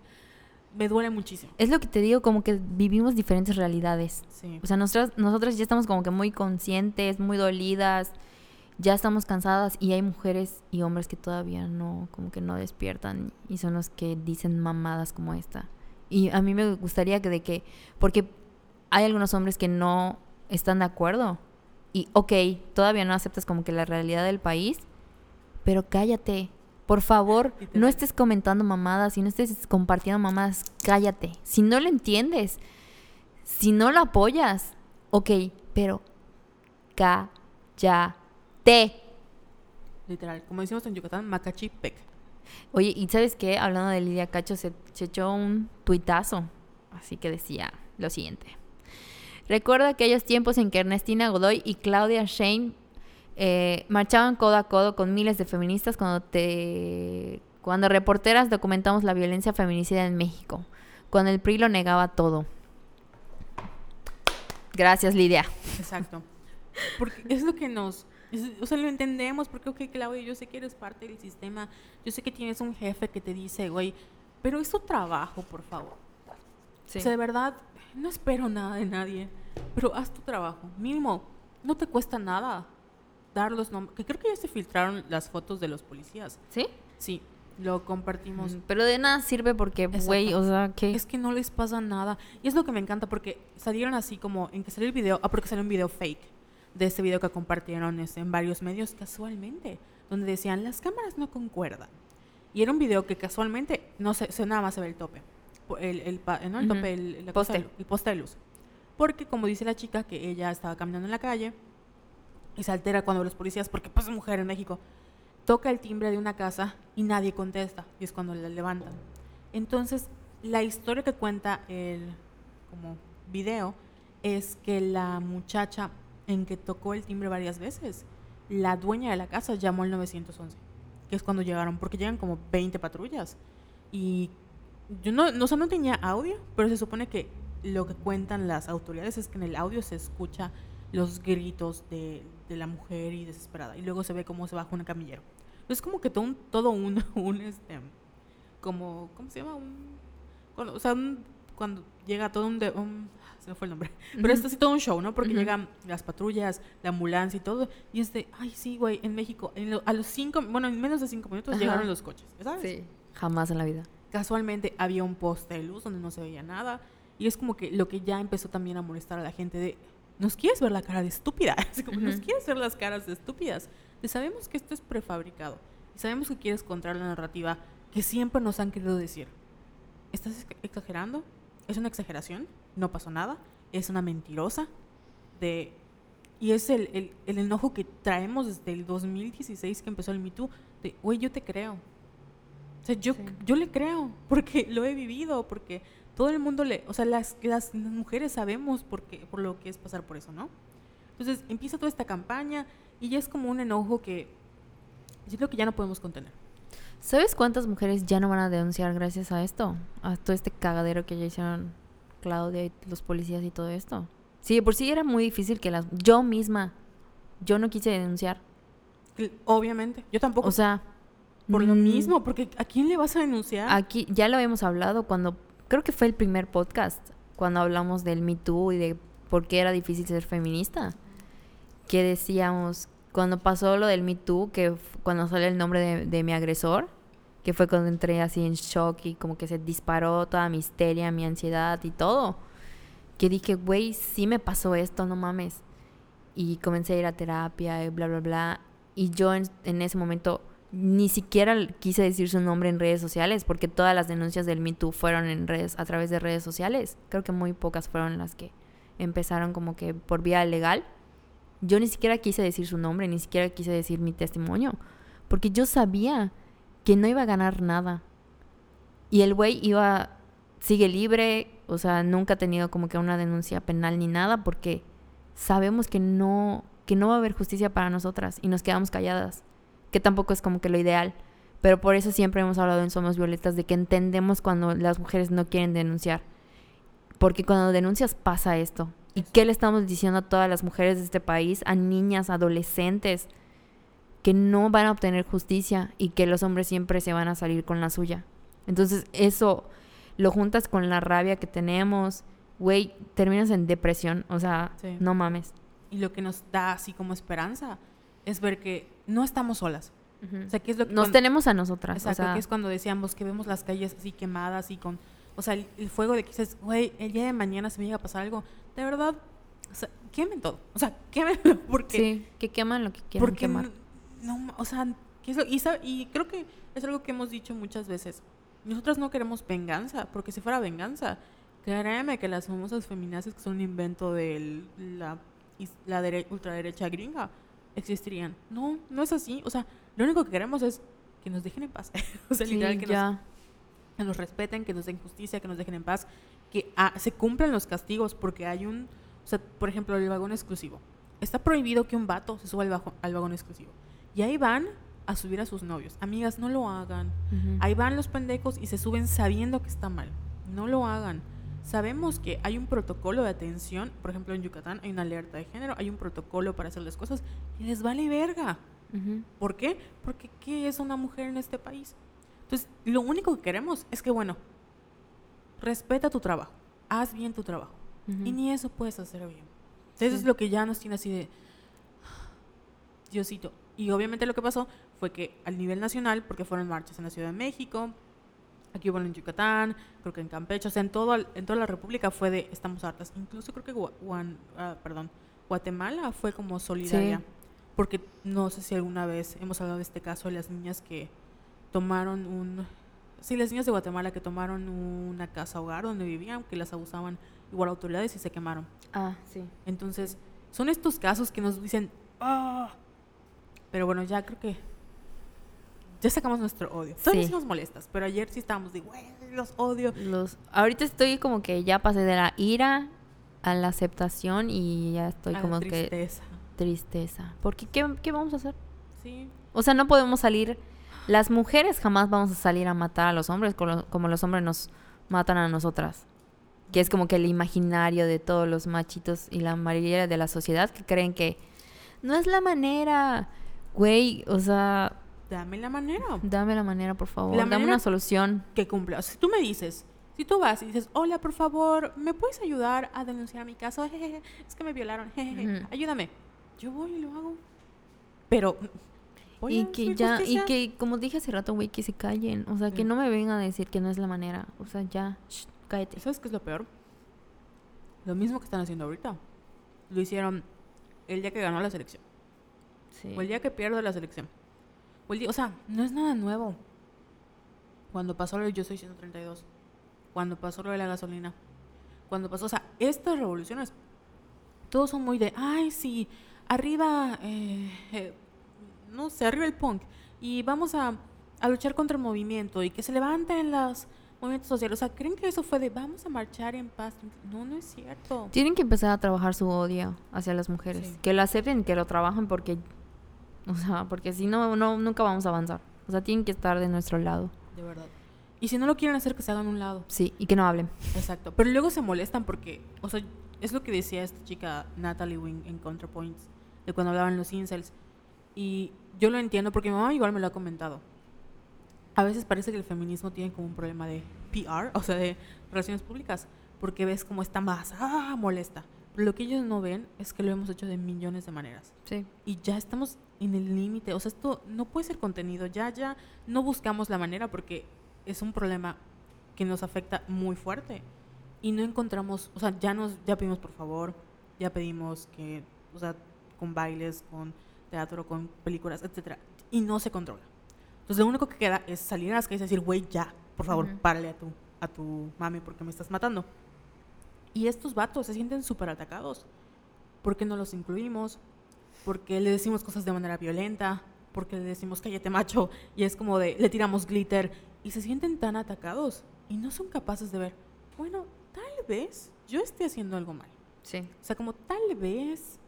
me duele muchísimo. Es lo que te digo, como que vivimos diferentes realidades. O sea, nosotras, nosotras ya estamos como que muy conscientes, muy dolidas ya estamos cansadas y hay mujeres y hombres que todavía no, como que no despiertan y son los que dicen mamadas como esta. Y a mí me gustaría que de que, porque hay algunos hombres que no están de acuerdo y, ok, todavía no aceptas como que la realidad del país, pero cállate. Por favor, no estés comentando mamadas y no estés compartiendo mamadas, cállate. Si no lo entiendes, si no lo apoyas, ok, pero cállate. Literal, como decimos en Yucatán, macachipec. Oye, ¿y sabes qué? Hablando de Lidia Cacho, se, se echó un tuitazo. Así que decía lo siguiente. Recuerdo aquellos tiempos en que Ernestina Godoy y Claudia Shane eh, marchaban codo a codo con miles de feministas cuando te cuando reporteras documentamos la violencia feminicida en México, cuando el PRI lo negaba todo. Gracias, Lidia. Exacto. Porque es lo que nos o sea, lo entendemos porque, ok, Claudia, yo sé que eres parte del sistema, yo sé que tienes un jefe que te dice, güey, pero es tu trabajo, por favor. O sea, de verdad, no espero nada de nadie, pero haz tu trabajo. Mínimo, no te cuesta nada dar los nombres. Que creo que ya se filtraron las fotos de los policías. ¿Sí? Sí, lo compartimos. Mm, pero de nada sirve porque, güey, o sea, que... Es que no les pasa nada. Y es lo que me encanta porque salieron así como en que salió el video, ah, porque salió un video fake de ese video que compartieron este, en varios medios casualmente, donde decían las cámaras no concuerdan. Y era un video que casualmente no se, se nada más se ve el tope. El, el, ¿no? el tope, el, poste. el poste de luz. Porque como dice la chica que ella estaba caminando en la calle y se altera cuando los policías, porque pues es mujer en México, toca el timbre de una casa y nadie contesta, y es cuando la levantan. Entonces, la historia que cuenta el como video es que la muchacha en que tocó el timbre varias veces, la dueña de la casa llamó al 911, que es cuando llegaron, porque llegan como 20 patrullas. Y yo no, no, no tenía audio, pero se supone que lo que cuentan las autoridades es que en el audio se escucha los gritos de, de la mujer y desesperada. Y luego se ve cómo se baja una camillero. Es como que todo un, todo un, un este, como, ¿cómo se llama? Un, cuando, o sea, cuando llega todo un, un, se me fue el nombre, pero esto sí todo un show, ¿no? Porque llegan las patrullas, la ambulancia y todo, y es de, ay, sí, güey, en México, a los cinco, bueno, en menos de cinco minutos llegaron los coches, ¿sabes? Sí, jamás en la vida. Casualmente había un poste de luz donde no se veía nada, y es como que lo que ya empezó también a molestar a la gente de, nos quieres ver la cara de estúpida, es como, nos quieres ver las caras de estúpidas. sabemos que esto es prefabricado y sabemos que quieres contar la narrativa que siempre nos han querido decir. ¿Estás exagerando? ¿Es una exageración? No pasó nada. Es una mentirosa. De, y es el, el, el enojo que traemos desde el 2016 que empezó el Me Too. De, güey, yo te creo. O sea, yo, yo le creo porque lo he vivido, porque todo el mundo le, o sea, las, las, mujeres sabemos por, qué, por lo que es pasar por eso, ¿no? Entonces empieza toda esta campaña y ya es como un enojo que yo creo que ya no podemos contener. ¿Sabes cuántas mujeres ya no van a denunciar gracias a esto? A todo este cagadero que ya hicieron Claudia y los policías y todo esto. Sí, por sí era muy difícil que las... Yo misma, yo no quise denunciar. Obviamente, yo tampoco. O sea... Por lo mm, mismo, porque ¿a quién le vas a denunciar? Aquí, ya lo habíamos hablado cuando creo que fue el primer podcast cuando hablamos del Me Too y de por qué era difícil ser feminista. Que decíamos, cuando pasó lo del Me Too, que cuando sale el nombre de, mi agresor, que fue cuando entré así en shock y como que se disparó toda mi histeria, mi ansiedad y todo. Que dije, güey, sí me pasó esto, no mames. Y comencé a ir a terapia y bla, bla, bla. Y yo en ese momento ni siquiera quise decir su nombre en redes sociales porque todas las denuncias del Me Too fueron en redes, a través de redes sociales. Creo que muy pocas fueron las que empezaron como que por vía legal. Yo ni siquiera quise decir su nombre, ni siquiera quise decir mi testimonio, porque yo sabía que no iba a ganar nada. Y el güey iba, sigue libre, o sea, nunca ha tenido como que una denuncia penal ni nada, porque sabemos que no, que no va a haber justicia para nosotras y nos quedamos calladas que tampoco es como que lo ideal. Pero por eso siempre hemos hablado en Somos Violetas de que entendemos cuando las mujeres no quieren denunciar. Porque cuando denuncias pasa esto. ¿Y qué le estamos diciendo a todas las mujeres de este país, a niñas, adolescentes, que no van a obtener justicia y que los hombres siempre se van a salir con la suya? Entonces eso lo juntas con la rabia que tenemos, güey, terminas en depresión, o sea, no mames. Y lo que nos da así como esperanza es ver que no estamos solas. Ujú. O sea, que es lo que Nos cuando- tenemos a nosotras. o Exacto, sea, que es cuando decíamos que vemos las calles así quemadas y con, o sea, el, el fuego de que dices, güey, el día de mañana se me llega a pasar algo, de verdad, o sea, quemen todo, o sea, quémenlo, porque, sí, que queman lo que quieran porque, quemar. no, ma- o sea, ¿qué es lo- y, y creo que es algo que hemos dicho muchas veces, nosotras no queremos venganza, porque si fuera venganza, créeme que las famosas feminazis que son un invento de la, la dere- ultraderecha gringa, existirían. No, no es así, o sea, lo único que queremos es que nos dejen en paz. o sea, Sí, literal, que nos, ya. que nos respeten, que nos den justicia, que nos dejen en paz, que ah, se cumplan los castigos, porque hay un, o sea, por ejemplo, el vagón exclusivo. Está prohibido que un vato se suba al, bajo- al vagón exclusivo. Y ahí van a subir a sus novios. Amigas, no lo hagan. Ahí van los pendejos y se suben sabiendo que está mal. No lo hagan. Sabemos que hay un protocolo de atención, por ejemplo en Yucatán hay una alerta de género, hay un protocolo para hacer las cosas y les vale verga. Ujú. ¿Por qué? Porque ¿qué es una mujer en este país? Entonces, lo único que queremos es que, bueno, respeta tu trabajo, haz bien tu trabajo. Ujú. Y ni eso puedes hacer bien. Eso es Sí. lo que ya nos tiene así de, Diosito. Y obviamente lo que pasó fue que al nivel nacional, porque fueron marchas en la Ciudad de México, aquí hubo en Yucatán, creo que en Campeche, o sea, en, todo, en toda la República fue de estamos hartas. Incluso creo que Gua- Guan- ah, perdón, Guatemala fue como solidaria. Sí. Porque no sé si alguna vez hemos hablado de este caso de las niñas que tomaron un... Sí, las niñas de Guatemala que tomaron una casa hogar donde vivían, que las abusaban igual autoridades y se quemaron. Ah, sí. Entonces, son estos casos que nos dicen, "Ah". Pero bueno, ya creo que ya sacamos nuestro odio. Todavía Sí. sí nos molestas, pero ayer sí estábamos de, güey, los odio. Los, ahorita estoy como que ya pasé de la ira a la aceptación y ya estoy a la como que tristeza. tristeza. Porque ¿qué, ¿qué vamos a hacer? Sí, O sea, no podemos salir. Las mujeres jamás vamos a salir a matar a los hombres como, los hombres nos matan a nosotras. Que es como que el imaginario de todos los machitos y la mayoría de la sociedad que creen que no es la manera. Güey, o sea, dame la manera dame la manera, por favor. La dame una solución. que cumpla. O sea, si tú me dices, si tú vas y dices, hola, por favor, ¿me puedes ayudar a denunciar mi caso? Jejeje, es que me violaron, jejeje, ayúdame. Yo voy y lo hago. Pero... Y que ya, y que, como dije hace rato, güey, que se callen. O sea, que no me vengan a decir que no es la manera. O sea, ya, shh, cállate. ¿Sabes qué es lo peor? Lo mismo que están haciendo ahorita. Lo hicieron el día que ganó la selección. Sí. O el día que pierde la selección. O, día- o sea, no es nada nuevo. Cuando pasó lo de Yo Soy 132. Cuando pasó lo de la gasolina. Cuando pasó, o sea, estas revoluciones, todos son muy de, ay, sí, arriba, eh, eh, no sé, arriba el punk. Y vamos a, a luchar contra el movimiento y que se levanten los movimientos sociales. O sea, ¿creen que eso fue de, vamos a marchar en paz? No, no es cierto. Tienen que empezar a trabajar su odio hacia las mujeres. Sí. Que lo acepten que lo trabajen porque, o sea, porque si no, no, nunca vamos a avanzar. O sea, tienen que estar de nuestro lado. De verdad. Y si no lo quieren hacer, que se hagan un lado. Sí, y que no hablen. Exacto. Pero luego se molestan porque, o sea, es lo que decía esta chica Natalie Wing en ContraPoints, de cuando hablaban los incels. Y yo lo entiendo porque mi mamá igual me lo ha comentado. A veces parece que el feminismo tiene como un problema de PR, o sea, de relaciones públicas, porque ves cómo está más, ah, molesta. Pero lo que ellos no ven es que lo hemos hecho de millones de maneras. Sí. Y ya estamos en el límite. O sea, esto no puede ser contenido. Ya, ya no buscamos la manera porque es un problema que nos afecta muy fuerte. Y no encontramos, o sea, ya nos, ya pedimos por favor, ya pedimos que, o sea, con bailes, con teatro, con películas, etcétera. Y no se controla. Entonces lo único que queda es salir a las calles y decir, güey, ya, por favor, Ujú. párale a tu, a tu mami porque me estás matando. Y estos vatos se sienten súper atacados. ¿Por qué no los incluimos? Porque le decimos cosas de manera violenta, porque le decimos cállate macho, y es como de le tiramos glitter, y se sienten tan atacados y no son capaces de ver, bueno, tal vez yo esté haciendo algo mal. Sí. O sea, como tal vez,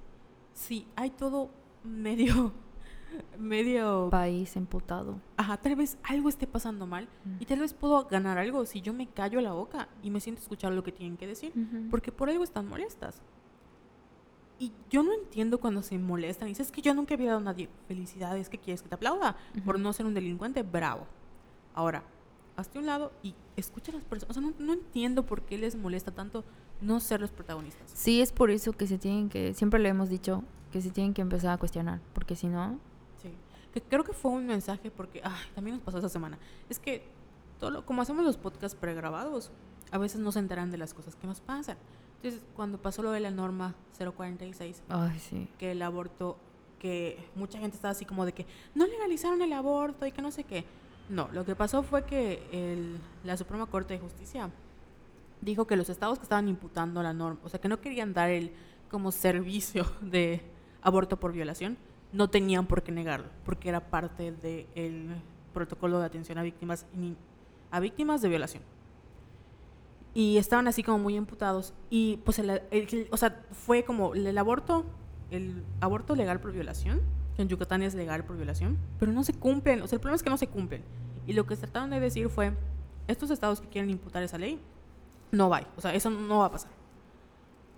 sí, hay todo medio, medio, País emputado. ajá, tal vez algo esté pasando mal, y tal vez puedo ganar algo si yo me callo la boca y me siento a escuchar lo que tienen que decir porque por algo están molestas. Y yo no entiendo cuando se molestan. Y dices, es que yo nunca he violado a nadie. Felicidades, ¿qué quieres? Que te aplauda por Ujú. no ser un delincuente. Bravo. Ahora, hazte un lado y escucha a las personas. O sea, no, no entiendo por qué les molesta tanto no ser los protagonistas. Sí, es por eso que se tienen que, siempre le hemos dicho, que se tienen que empezar a cuestionar, porque si no... Sí. Que creo que fue un mensaje porque, ay, también nos pasó esa semana. Es que, todo lo- como hacemos los podcasts pregrabados, a veces no se enteran de las cosas que nos pasan. Entonces, cuando pasó lo de la norma 046, Ay, sí. que el aborto, que mucha gente estaba así como de que no legalizaron el aborto y que no sé qué. No, lo que pasó fue que el- la Suprema Corte de Justicia dijo que los estados que estaban imputando la norma, o sea, que no querían dar el como servicio de aborto por violación, no tenían por qué negarlo, porque era parte del protocolo de atención a víctimas a víctimas de violación. Y estaban así como muy imputados y pues el- o sea, fue como el, aborto, el aborto legal por violación, que en Yucatán es legal por violación, pero no se cumplen, o sea, el problema es que no se cumplen. Y lo que trataron de decir fue, estos estados que quieren imputar esa ley, no va, o sea, eso no va a pasar.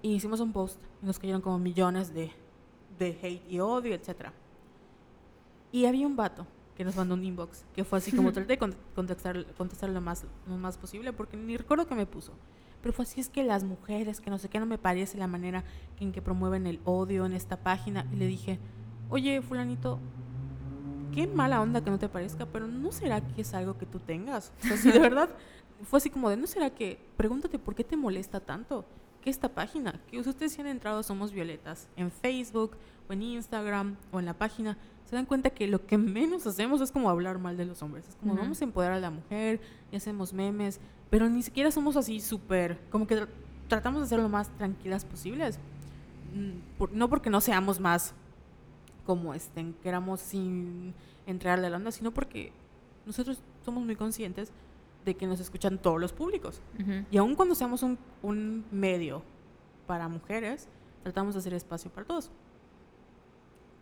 Y hicimos un post y nos cayeron como millones de, de hate y odio, etcétera. Y había un vato que nos mandó un inbox, que fue así como traté de con- contestar, contestar lo más, lo más posible, porque ni recuerdo qué me puso. Pero fue así, es que las mujeres, que no sé qué, no me parece la manera en que promueven el odio en esta página. Y le dije, oye, fulanito, qué mala onda que no te parezca, pero ¿no será que es algo que tú tengas? O sea, si de verdad fue así como de, ¿no será que, pregúntate por qué te molesta tanto? Que esta página, que ustedes si han entrado a Somos Violetas en Facebook o en Instagram o en la página, se dan cuenta que lo que menos hacemos es como hablar mal de los hombres. Es como Ujú. vamos a empoderar a la mujer y hacemos memes, pero ni siquiera somos así súper, como que tr- tratamos de ser lo más tranquilas posibles. Mm, por- no porque no seamos más como estén, queramos sin entrarle a la onda, sino porque nosotros somos muy conscientes de que nos escuchan todos los públicos. Y aun cuando seamos un, un medio para mujeres, tratamos de hacer espacio para todos.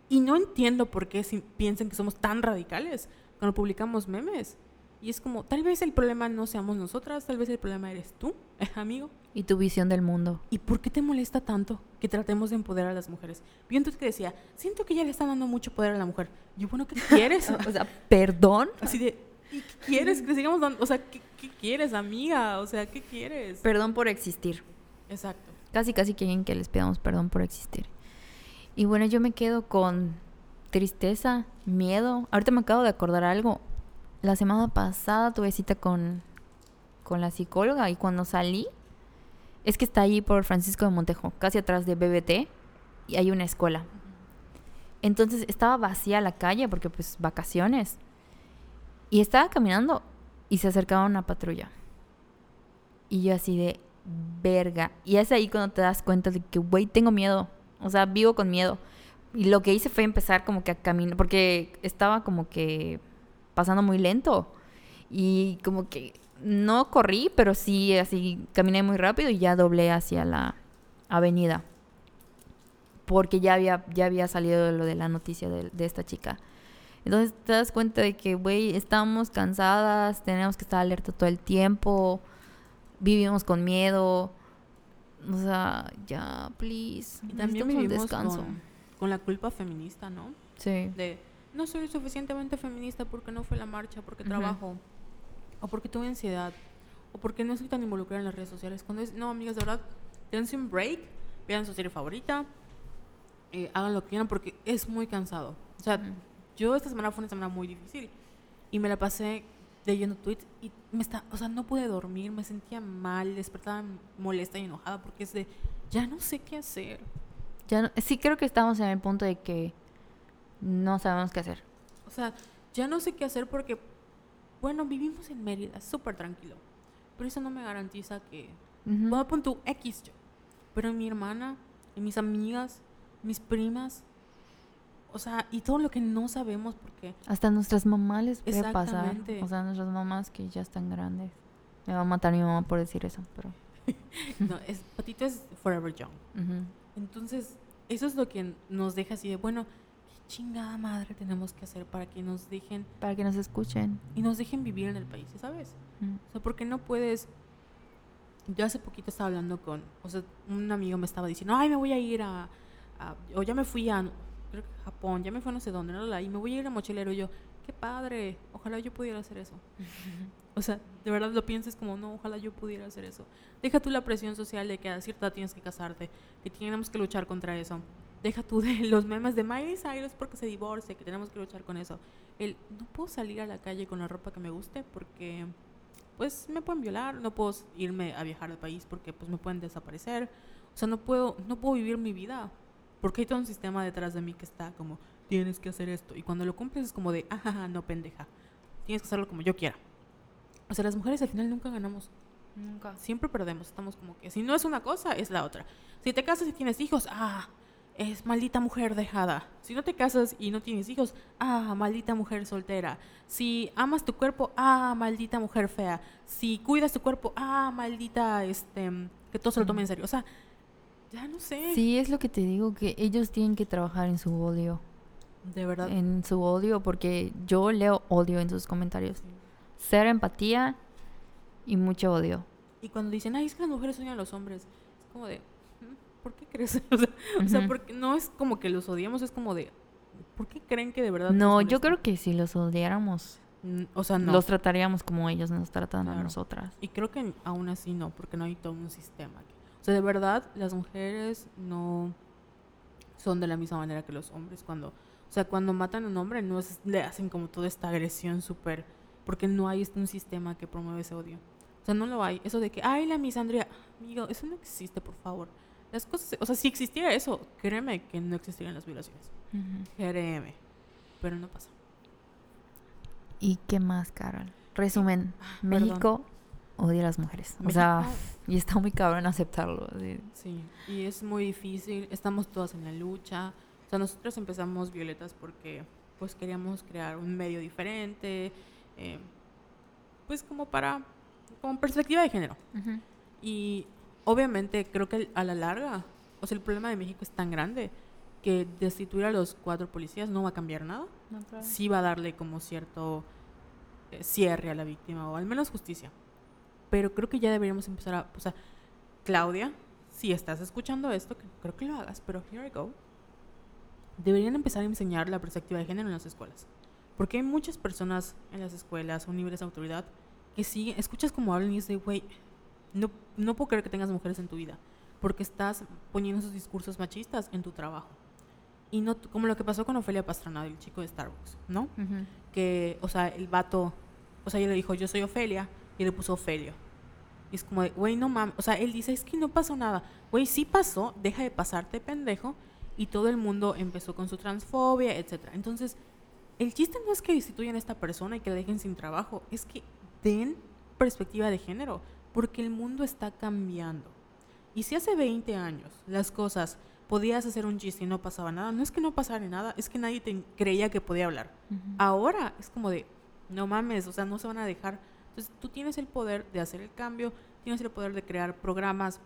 Y no entiendo por qué si piensan que somos tan radicales cuando publicamos memes. Y es como, tal vez el problema no seamos nosotras, tal vez el problema eres tú, amigo. Y tu visión del mundo. ¿Y por qué te molesta tanto que tratemos de empoderar a las mujeres? Vi un que decía, siento que ya le están dando mucho poder a la mujer. Yo, bueno, ¿qué quieres? O sea, perdón. Así de, ¿y qué quieres? Que sigamos dando, o sea, ¿qué, qué quieres, amiga? O sea, ¿qué quieres? Perdón por existir. Exacto. Casi, casi quieren que les pidamos perdón por existir. Y bueno, yo me quedo con tristeza, miedo. Ahorita me acabo de acordar algo. La semana pasada tuve cita con, con la psicóloga y cuando salí, es que está allí por Francisco de Montejo, casi atrás de BBT, y hay una escuela. Entonces estaba vacía la calle porque pues vacaciones. Y estaba caminando y se acercaba una patrulla. Y yo así de verga. Y es ahí cuando te das cuenta de que, güey, tengo miedo. O sea, vivo con miedo. Y lo que hice fue empezar como que a caminar, porque estaba como que pasando muy lento. Y como que no corrí, pero sí así caminé muy rápido y ya doblé hacia la avenida. Porque ya había, ya había salido lo de la noticia de, de esta chica. Entonces te das cuenta de que, güey, estamos cansadas, tenemos que estar alerta todo el tiempo, vivimos con miedo. O sea, ya, please. Y también necesitamos un vivimos descanso. con, con la culpa feminista, ¿no? Sí. De no soy suficientemente feminista porque no fue la marcha, porque Ujú. trabajo, o porque tuve ansiedad, o porque no estoy tan involucrada en las redes sociales. Cuando es, no, amigas, de verdad, dense un break, vean su serie favorita, eh, hagan lo que quieran porque es muy cansado. O sea, Ujú. Yo esta semana fue una semana muy difícil y me la pasé leyendo tweets y me está, o sea, no pude dormir, me sentía mal, despertaba molesta y enojada porque es de, ya no sé qué hacer. Ya no- sí creo que estamos en el punto de que no sabemos qué hacer. O sea, ya no sé qué hacer porque, bueno, vivimos en Mérida, súper tranquilo. Pero eso no me garantiza que... Ujú. Bueno, pon tu X yo. Pero mi hermana, y mis amigas, mis primas, o sea, y todo lo que no sabemos porque... Hasta nuestras mamás les puede pasar. O sea, nuestras mamás que ya están grandes. Me va a matar mi mamá por decir eso, pero... No, es, Patito es forever young. Entonces, eso es lo que nos deja así de, bueno, qué chingada madre tenemos que hacer para que nos dejen... Para que nos escuchen. Y nos dejen vivir en el país, ¿sabes? Mm. O sea, porque no puedes. Yo hace poquito estaba hablando con. O sea, un amigo me estaba diciendo, ay, me voy a ir a. a- o ya me fui a. Creo que Japón, ya me fui a no sé dónde, ¿no? y me voy a ir a mochilero. Y yo, qué padre, ojalá yo pudiera hacer eso. O sea, de verdad lo piensas como, no, ojalá yo pudiera hacer eso. Deja tú la presión social de que a cierta edad tienes que casarte, que tenemos que luchar contra eso. deja tú de los memes de Miley Cyrus porque se divorcia, que tenemos que luchar con eso. El, no puedo salir a la calle con la ropa que me guste porque pues me pueden violar, no puedo irme a viajar al país porque pues me pueden desaparecer. O sea, no puedo no puedo vivir mi vida porque hay todo un sistema detrás de mí que está como tienes que hacer esto y cuando lo cumples es como de, ajá, no pendeja. Tienes que hacerlo como yo quiera. O sea, las mujeres al final nunca ganamos. Nunca. Siempre perdemos. Estamos como que si no es una cosa, es la otra. Si te casas y tienes hijos, ah, es maldita mujer dejada. Si no te casas y no tienes hijos, ah, maldita mujer soltera. Si amas tu cuerpo, ah, maldita mujer fea. Si cuidas tu cuerpo, ah, maldita, este, que todo se lo tome en serio. O sea, ya no sé. Sí, es lo que te digo, que ellos tienen que trabajar en su odio. De verdad. En su odio, porque yo leo odio en sus comentarios. Cero empatía y mucho odio. Y cuando dicen, ay, es que las mujeres odian a los hombres, es como de, "¿Mm? ¿por qué crees? O sea, o sea, Ujú. porque no es como que los odiamos, es como de, ¿por qué creen que de verdad No, yo creo que si los odiáramos, O sea, no. los trataríamos como ellos nos tratan a nosotras. Y creo que aún así no, porque no hay todo un sistema. Sea, de verdad, las mujeres no son de la misma manera que los hombres. Cuando, o sea, cuando matan a un hombre, no es, le hacen como toda esta agresión súper, porque no hay un sistema que promueve ese odio. O sea, no lo hay. Eso de que, ay, la misandría, amigo, eso no existe, por favor. Las cosas, o sea, si existiera eso, créeme que no existirían las violaciones. Créeme. Pero no pasa. ¿Y qué más, Carol? Resumen, perdón. Odia a las mujeres. O sea, y está muy cabrón aceptarlo. así. Sí, y es muy difícil, estamos todas en la lucha. O sea, nosotros empezamos Violetas porque pues queríamos crear un medio diferente, eh, pues como para, como perspectiva de género. Y obviamente creo que a la larga, o sea, el problema de México es tan grande que destituir a los cuatro policías no va a cambiar nada. Sí va a darle como cierto eh, cierre a la víctima o al menos justicia. Pero creo que ya deberíamos empezar a, o sea, Claudia, si estás escuchando esto, que creo que lo hagas, pero here I go. Deberían empezar a enseñar la perspectiva de género en las escuelas. Porque hay muchas personas en las escuelas o niveles de autoridad que siguen, escuchas como hablan y es de, güey, no, no puedo creer que tengas mujeres en tu vida. Porque estás poniendo esos discursos machistas en tu trabajo. Y no, como lo que pasó con Ofelia Pastrana, el chico de Starbucks, ¿no? Ujú. que, o sea, el vato, o sea, ella le dijo, yo soy Ofelia, y le puso Ofelio. Y es como de, güey, no mames, o sea, él dice, es que no pasó nada. Güey, sí pasó, deja de pasarte, pendejo. Y todo el mundo empezó con su transfobia, etcétera. Entonces, el chiste no es que destituyan a esta persona y que la dejen sin trabajo, es que den perspectiva de género, porque el mundo está cambiando. Y si hace 20 años las cosas podías hacer un chiste y no pasaba nada, no es que no pasara nada, es que nadie te creía que podía hablar. Ujú. Ahora es como de, no mames, o sea, no se van a dejar. Entonces tú tienes el poder de hacer el cambio, tienes el poder de crear programas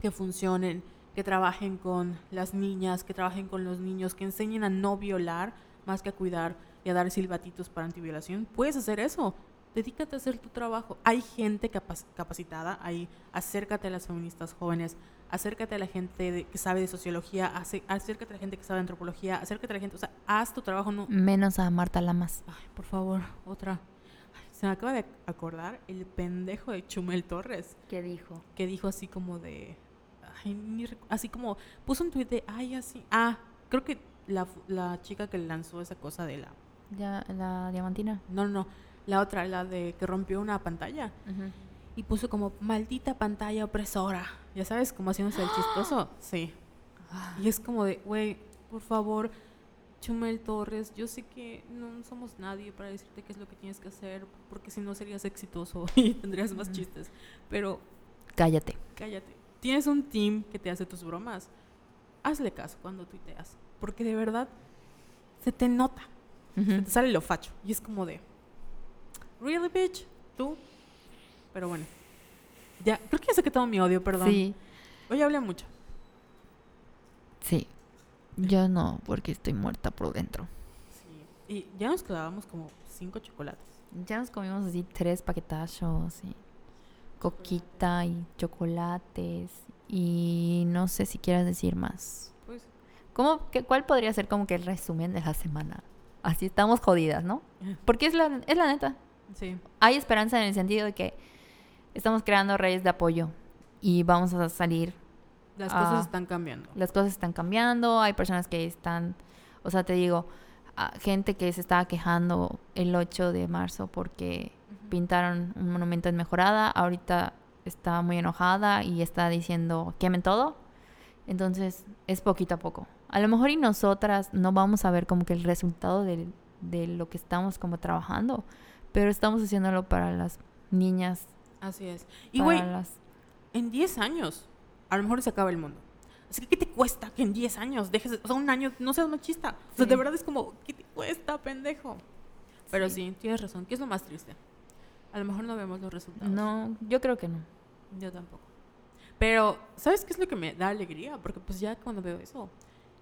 que funcionen, que trabajen con las niñas, que trabajen con los niños, que enseñen a no violar más que a cuidar y a dar silbatitos para antiviolación. Puedes hacer eso. Dedícate a hacer tu trabajo. Hay gente capac- capacitada ahí. Acércate a las feministas jóvenes. Acércate a la gente de- que sabe de sociología. Acércate a la gente que sabe de antropología. Acércate a la gente. O sea, haz tu trabajo. No, Menos a Marta Lamas. Ay, por favor, otra. Se me acaba de acordar el pendejo de Chumel Torres, ¿Qué dijo? que dijo así como de. Ay, ni así como. Puso un tuit de. Ay, así. Ah, creo que la, la chica que lanzó esa cosa de la. Ya, la diamantina. No, no, no. La otra, la de que rompió una pantalla. Y puso como maldita pantalla opresora. Ya sabes, como haciéndose el chistoso. Sí. Y es como de, güey, por favor, Chumel Torres, yo sé que no somos nadie para decirte qué es lo que tienes que hacer, porque si no serías exitoso y tendrías más chistes. Pero Cállate. cállate. Tienes un team que te hace tus bromas. Hazle caso cuando tuiteas. Porque de verdad se te nota. Se te sale lo facho. Y es como de, ¿really, bitch? ¿Tú? Pero bueno. Ya, creo que ya saqué todo mi odio, perdón. Sí, Hoy hablé mucho. sí. Yo no, porque estoy muerta por dentro. Sí. Y ya nos quedábamos como cinco chocolates. Ya nos comimos así tres paquetazos y coquita y chocolates y no sé si quieras decir más. Pues, ¿Cómo, qué, ¿Cuál podría ser como que el resumen de la semana? Así estamos jodidas, ¿no? Porque es la, es la neta. sí. Hay esperanza en el sentido de que estamos creando redes de apoyo y vamos a salir Las Ah. cosas están cambiando. las cosas están cambiando, hay personas que están, o sea, te digo, ah, gente que se estaba quejando el 8 de marzo porque pintaron un monumento en mejorada, ahorita está muy enojada y está diciendo quemen todo. Entonces, es poquito a poco. A lo mejor y nosotras no vamos a ver como que el resultado del- de, lo que estamos como trabajando, pero estamos haciéndolo para las niñas, Así es. Y güey, las... en 10 años, a lo mejor se acaba el mundo. Así que, ¿qué te cuesta que en 10 años dejes, de- o sea, un año, no seas machista? O sea, Sí. de verdad es como, ¿qué te cuesta, pendejo? Pero Sí. sí, tienes razón. ¿Qué es lo más triste? A lo mejor no vemos los resultados. No, yo creo que no. Yo tampoco. Pero, ¿sabes qué es lo que me da alegría? Porque pues ya cuando veo eso,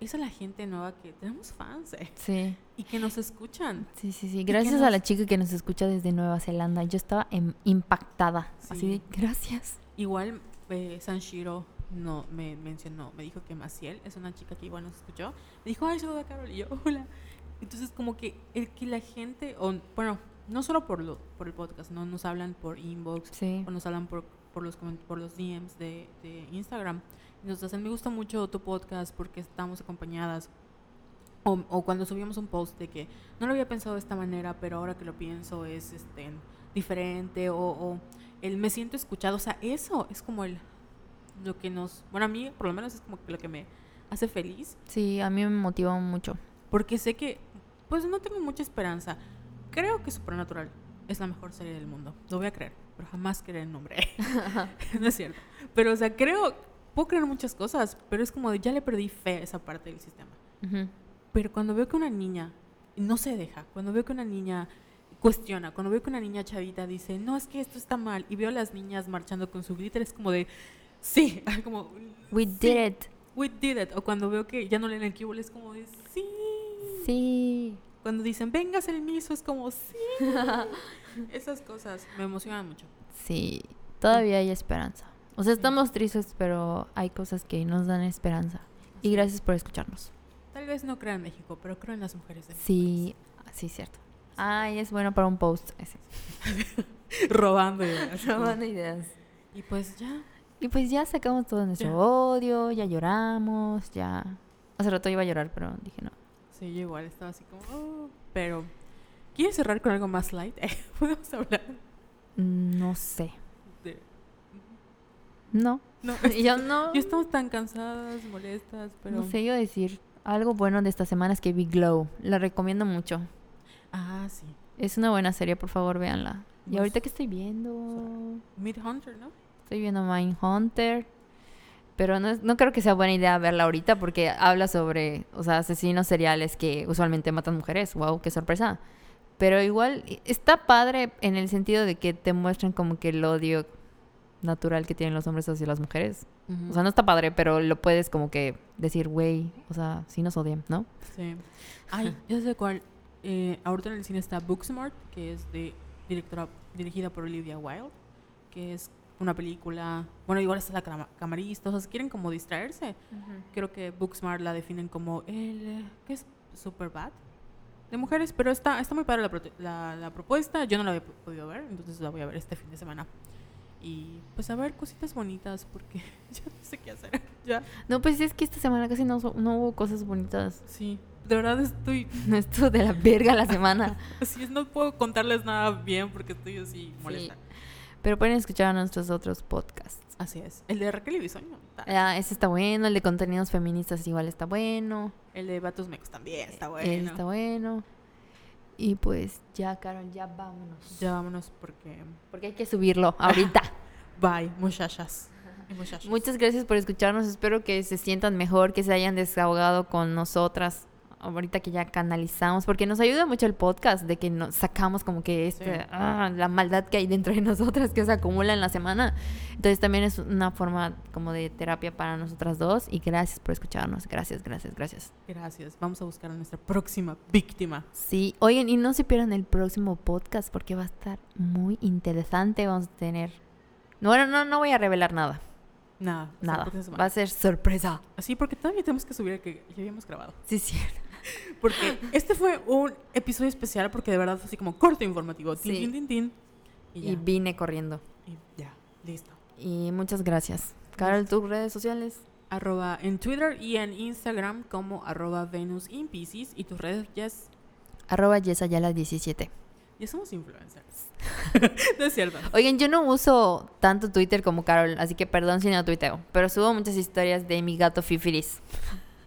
es a la gente nueva que tenemos fans eh, Sí. y que nos escuchan. Sí, sí, sí. Gracias a nos- la chica que nos escucha desde Nueva Zelanda. Yo estaba em- impactada. Así Sí. de, gracias. Igual eh, Sanshiro no, me mencionó, me dijo que Maciel es una chica que igual nos escuchó. Me dijo, ay, saluda a Carol. Y yo, hola. Entonces, como que el que la gente, o, bueno, no solo por, lo, por el podcast, no nos hablan por inbox Sí. o nos hablan por, por, los, por los DMs de, de Instagram. Y nos dicen, me gusta mucho tu podcast porque estamos acompañadas. O, o cuando subimos un post de que no lo había pensado de esta manera, pero ahora que lo pienso es este, diferente. O, o el me siento escuchado. O sea, eso es como el lo que nos. Bueno, a mí por lo menos es como que lo que me hace feliz. Sí, a mí me motivó mucho. Porque sé que, pues no tengo mucha esperanza. Creo que Supernatural es la mejor serie del mundo. Lo voy a creer, pero jamás creer el nombre. no es cierto. Pero, o sea, creo, puedo creer muchas cosas, pero es como de, ya le perdí fe a esa parte del sistema. Ujú. Pero cuando veo que una niña no se deja, cuando veo que una niña cuestiona, cuando veo que una niña chavita dice, no, es que esto está mal, y veo a las niñas marchando con su glitter, es como de, sí, como, We sí, did it. We did it. O cuando veo que ya no leen el keyboard, es como de, sí. Sí. Cuando dicen, vengas el miso, es como, sí. Esas cosas me emocionan mucho. Sí. Todavía hay esperanza. O sea, estamos tristes, pero hay cosas que nos dan esperanza. Y gracias por escucharnos. Tal vez no crea en México, pero creo en las mujeres. de mi Sí, sí, cierto. Ay, es bueno para un post. ese. Robando ideas. Robando ideas. Y pues ya. Y pues ya sacamos todo nuestro odio, ya lloramos, ya... Hace rato iba a llorar, pero dije no. Sí, yo igual estaba así como, "Oh". pero ¿quieres cerrar con algo más light? Podemos hablar No sé. de... No. No, Yo no... ya estamos tan cansadas, molestas, pero... No sé yo decir. Algo bueno de esta semana es que vi Glow. La recomiendo mucho. Ah, sí. Es una buena serie, por favor, véanla. Y No ahorita que estoy viendo... Midhunter, ¿no? Estoy viendo Mindhunter. Pero no, no creo que sea buena idea verla ahorita porque habla sobre, o sea, asesinos seriales que usualmente matan mujeres. Wow, qué sorpresa. Pero igual i- está padre en el sentido de que te muestran como que el odio natural que tienen los hombres hacia las mujeres. O sea, no está padre, pero lo puedes como que decir, güey, o sea, sí nos odian, ¿no? Sí. Ay, ya sé cuál. Eh, ahorita en el cine está Booksmart, que es de directora, dirigida por Olivia Wilde, que es una película. Bueno, igual está la cama- camarista, o sea, si quieren como distraerse, creo que Booksmart la definen como el. eh, ¿Qué es? Superbad. De mujeres, pero está, está muy padre la, la, la propuesta. Yo no la había podido ver, entonces la voy a ver este fin de semana. Y pues a ver cositas bonitas, porque ya no sé qué hacer. Ya, No, pues es que esta semana casi no, no hubo cosas bonitas. sí. De verdad estoy No estuvo de la verga la semana. Así es, no puedo contarles nada bien porque estoy así molesta. Pero pueden escuchar nuestros otros podcasts. Así es. El de Raquel y Bisoño. Ah, ese está bueno, el de contenidos feministas igual está bueno. El de Vatos Mecos también está Él bueno. está bueno. Y pues ya, Carol, ya vámonos. Ya vámonos porque. Porque hay que subirlo ahorita. Bye, muchachas. Y muchachos. Muchas gracias por escucharnos. Espero que se sientan mejor, que se hayan desahogado con nosotras. Ahorita que ya canalizamos, porque nos ayuda mucho el podcast de que nos sacamos como que este, Sí. ah, la maldad que hay dentro de nosotras que se acumula en la semana. Entonces también es una forma como de terapia para nosotras dos. Y gracias por escucharnos. Gracias, gracias, gracias. Gracias. Vamos a buscar a nuestra próxima víctima. Sí, oigan, y no se pierdan el próximo podcast porque va a estar muy interesante. Vamos a tener. No, bueno, no, no voy a revelar nada. Nada. Nada. Va a ser sorpresa. Así porque todavía tenemos que subir el que ya habíamos grabado. Sí, sí. Porque este fue un episodio especial porque de verdad fue así como corto informativo. Tin, Sí. tin, tin, tin. Y. Y vine corriendo. Y ya. Listo. Y muchas gracias. Carol, tus redes sociales. Arroba en Twitter y en Instagram como arroba Venus in Pisces. Y tus redes, Jess. Arroba Yesayala17. Ya somos influencers. no es cierto. Oigan, yo no uso tanto Twitter como Carol, así que perdón si no tuiteo. Pero subo muchas historias de mi gato Fifiris.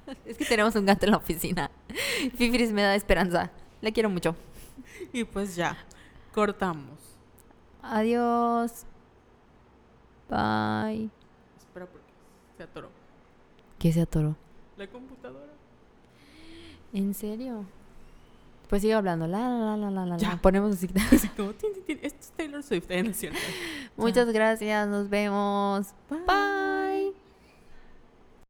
es que tenemos un gato en la oficina. Fifiris me da esperanza. Le quiero mucho. Y pues ya, cortamos. Adiós. Bye. Espera porque se atoró. ¿Qué se atoró? La computadora. ¿En serio? Pues sigo hablando. La, la, la, la, la, Ya. la. Ponemos. Así. Esto es Taylor Swift, ¿eh? Muchas gracias. Nos vemos. Bye.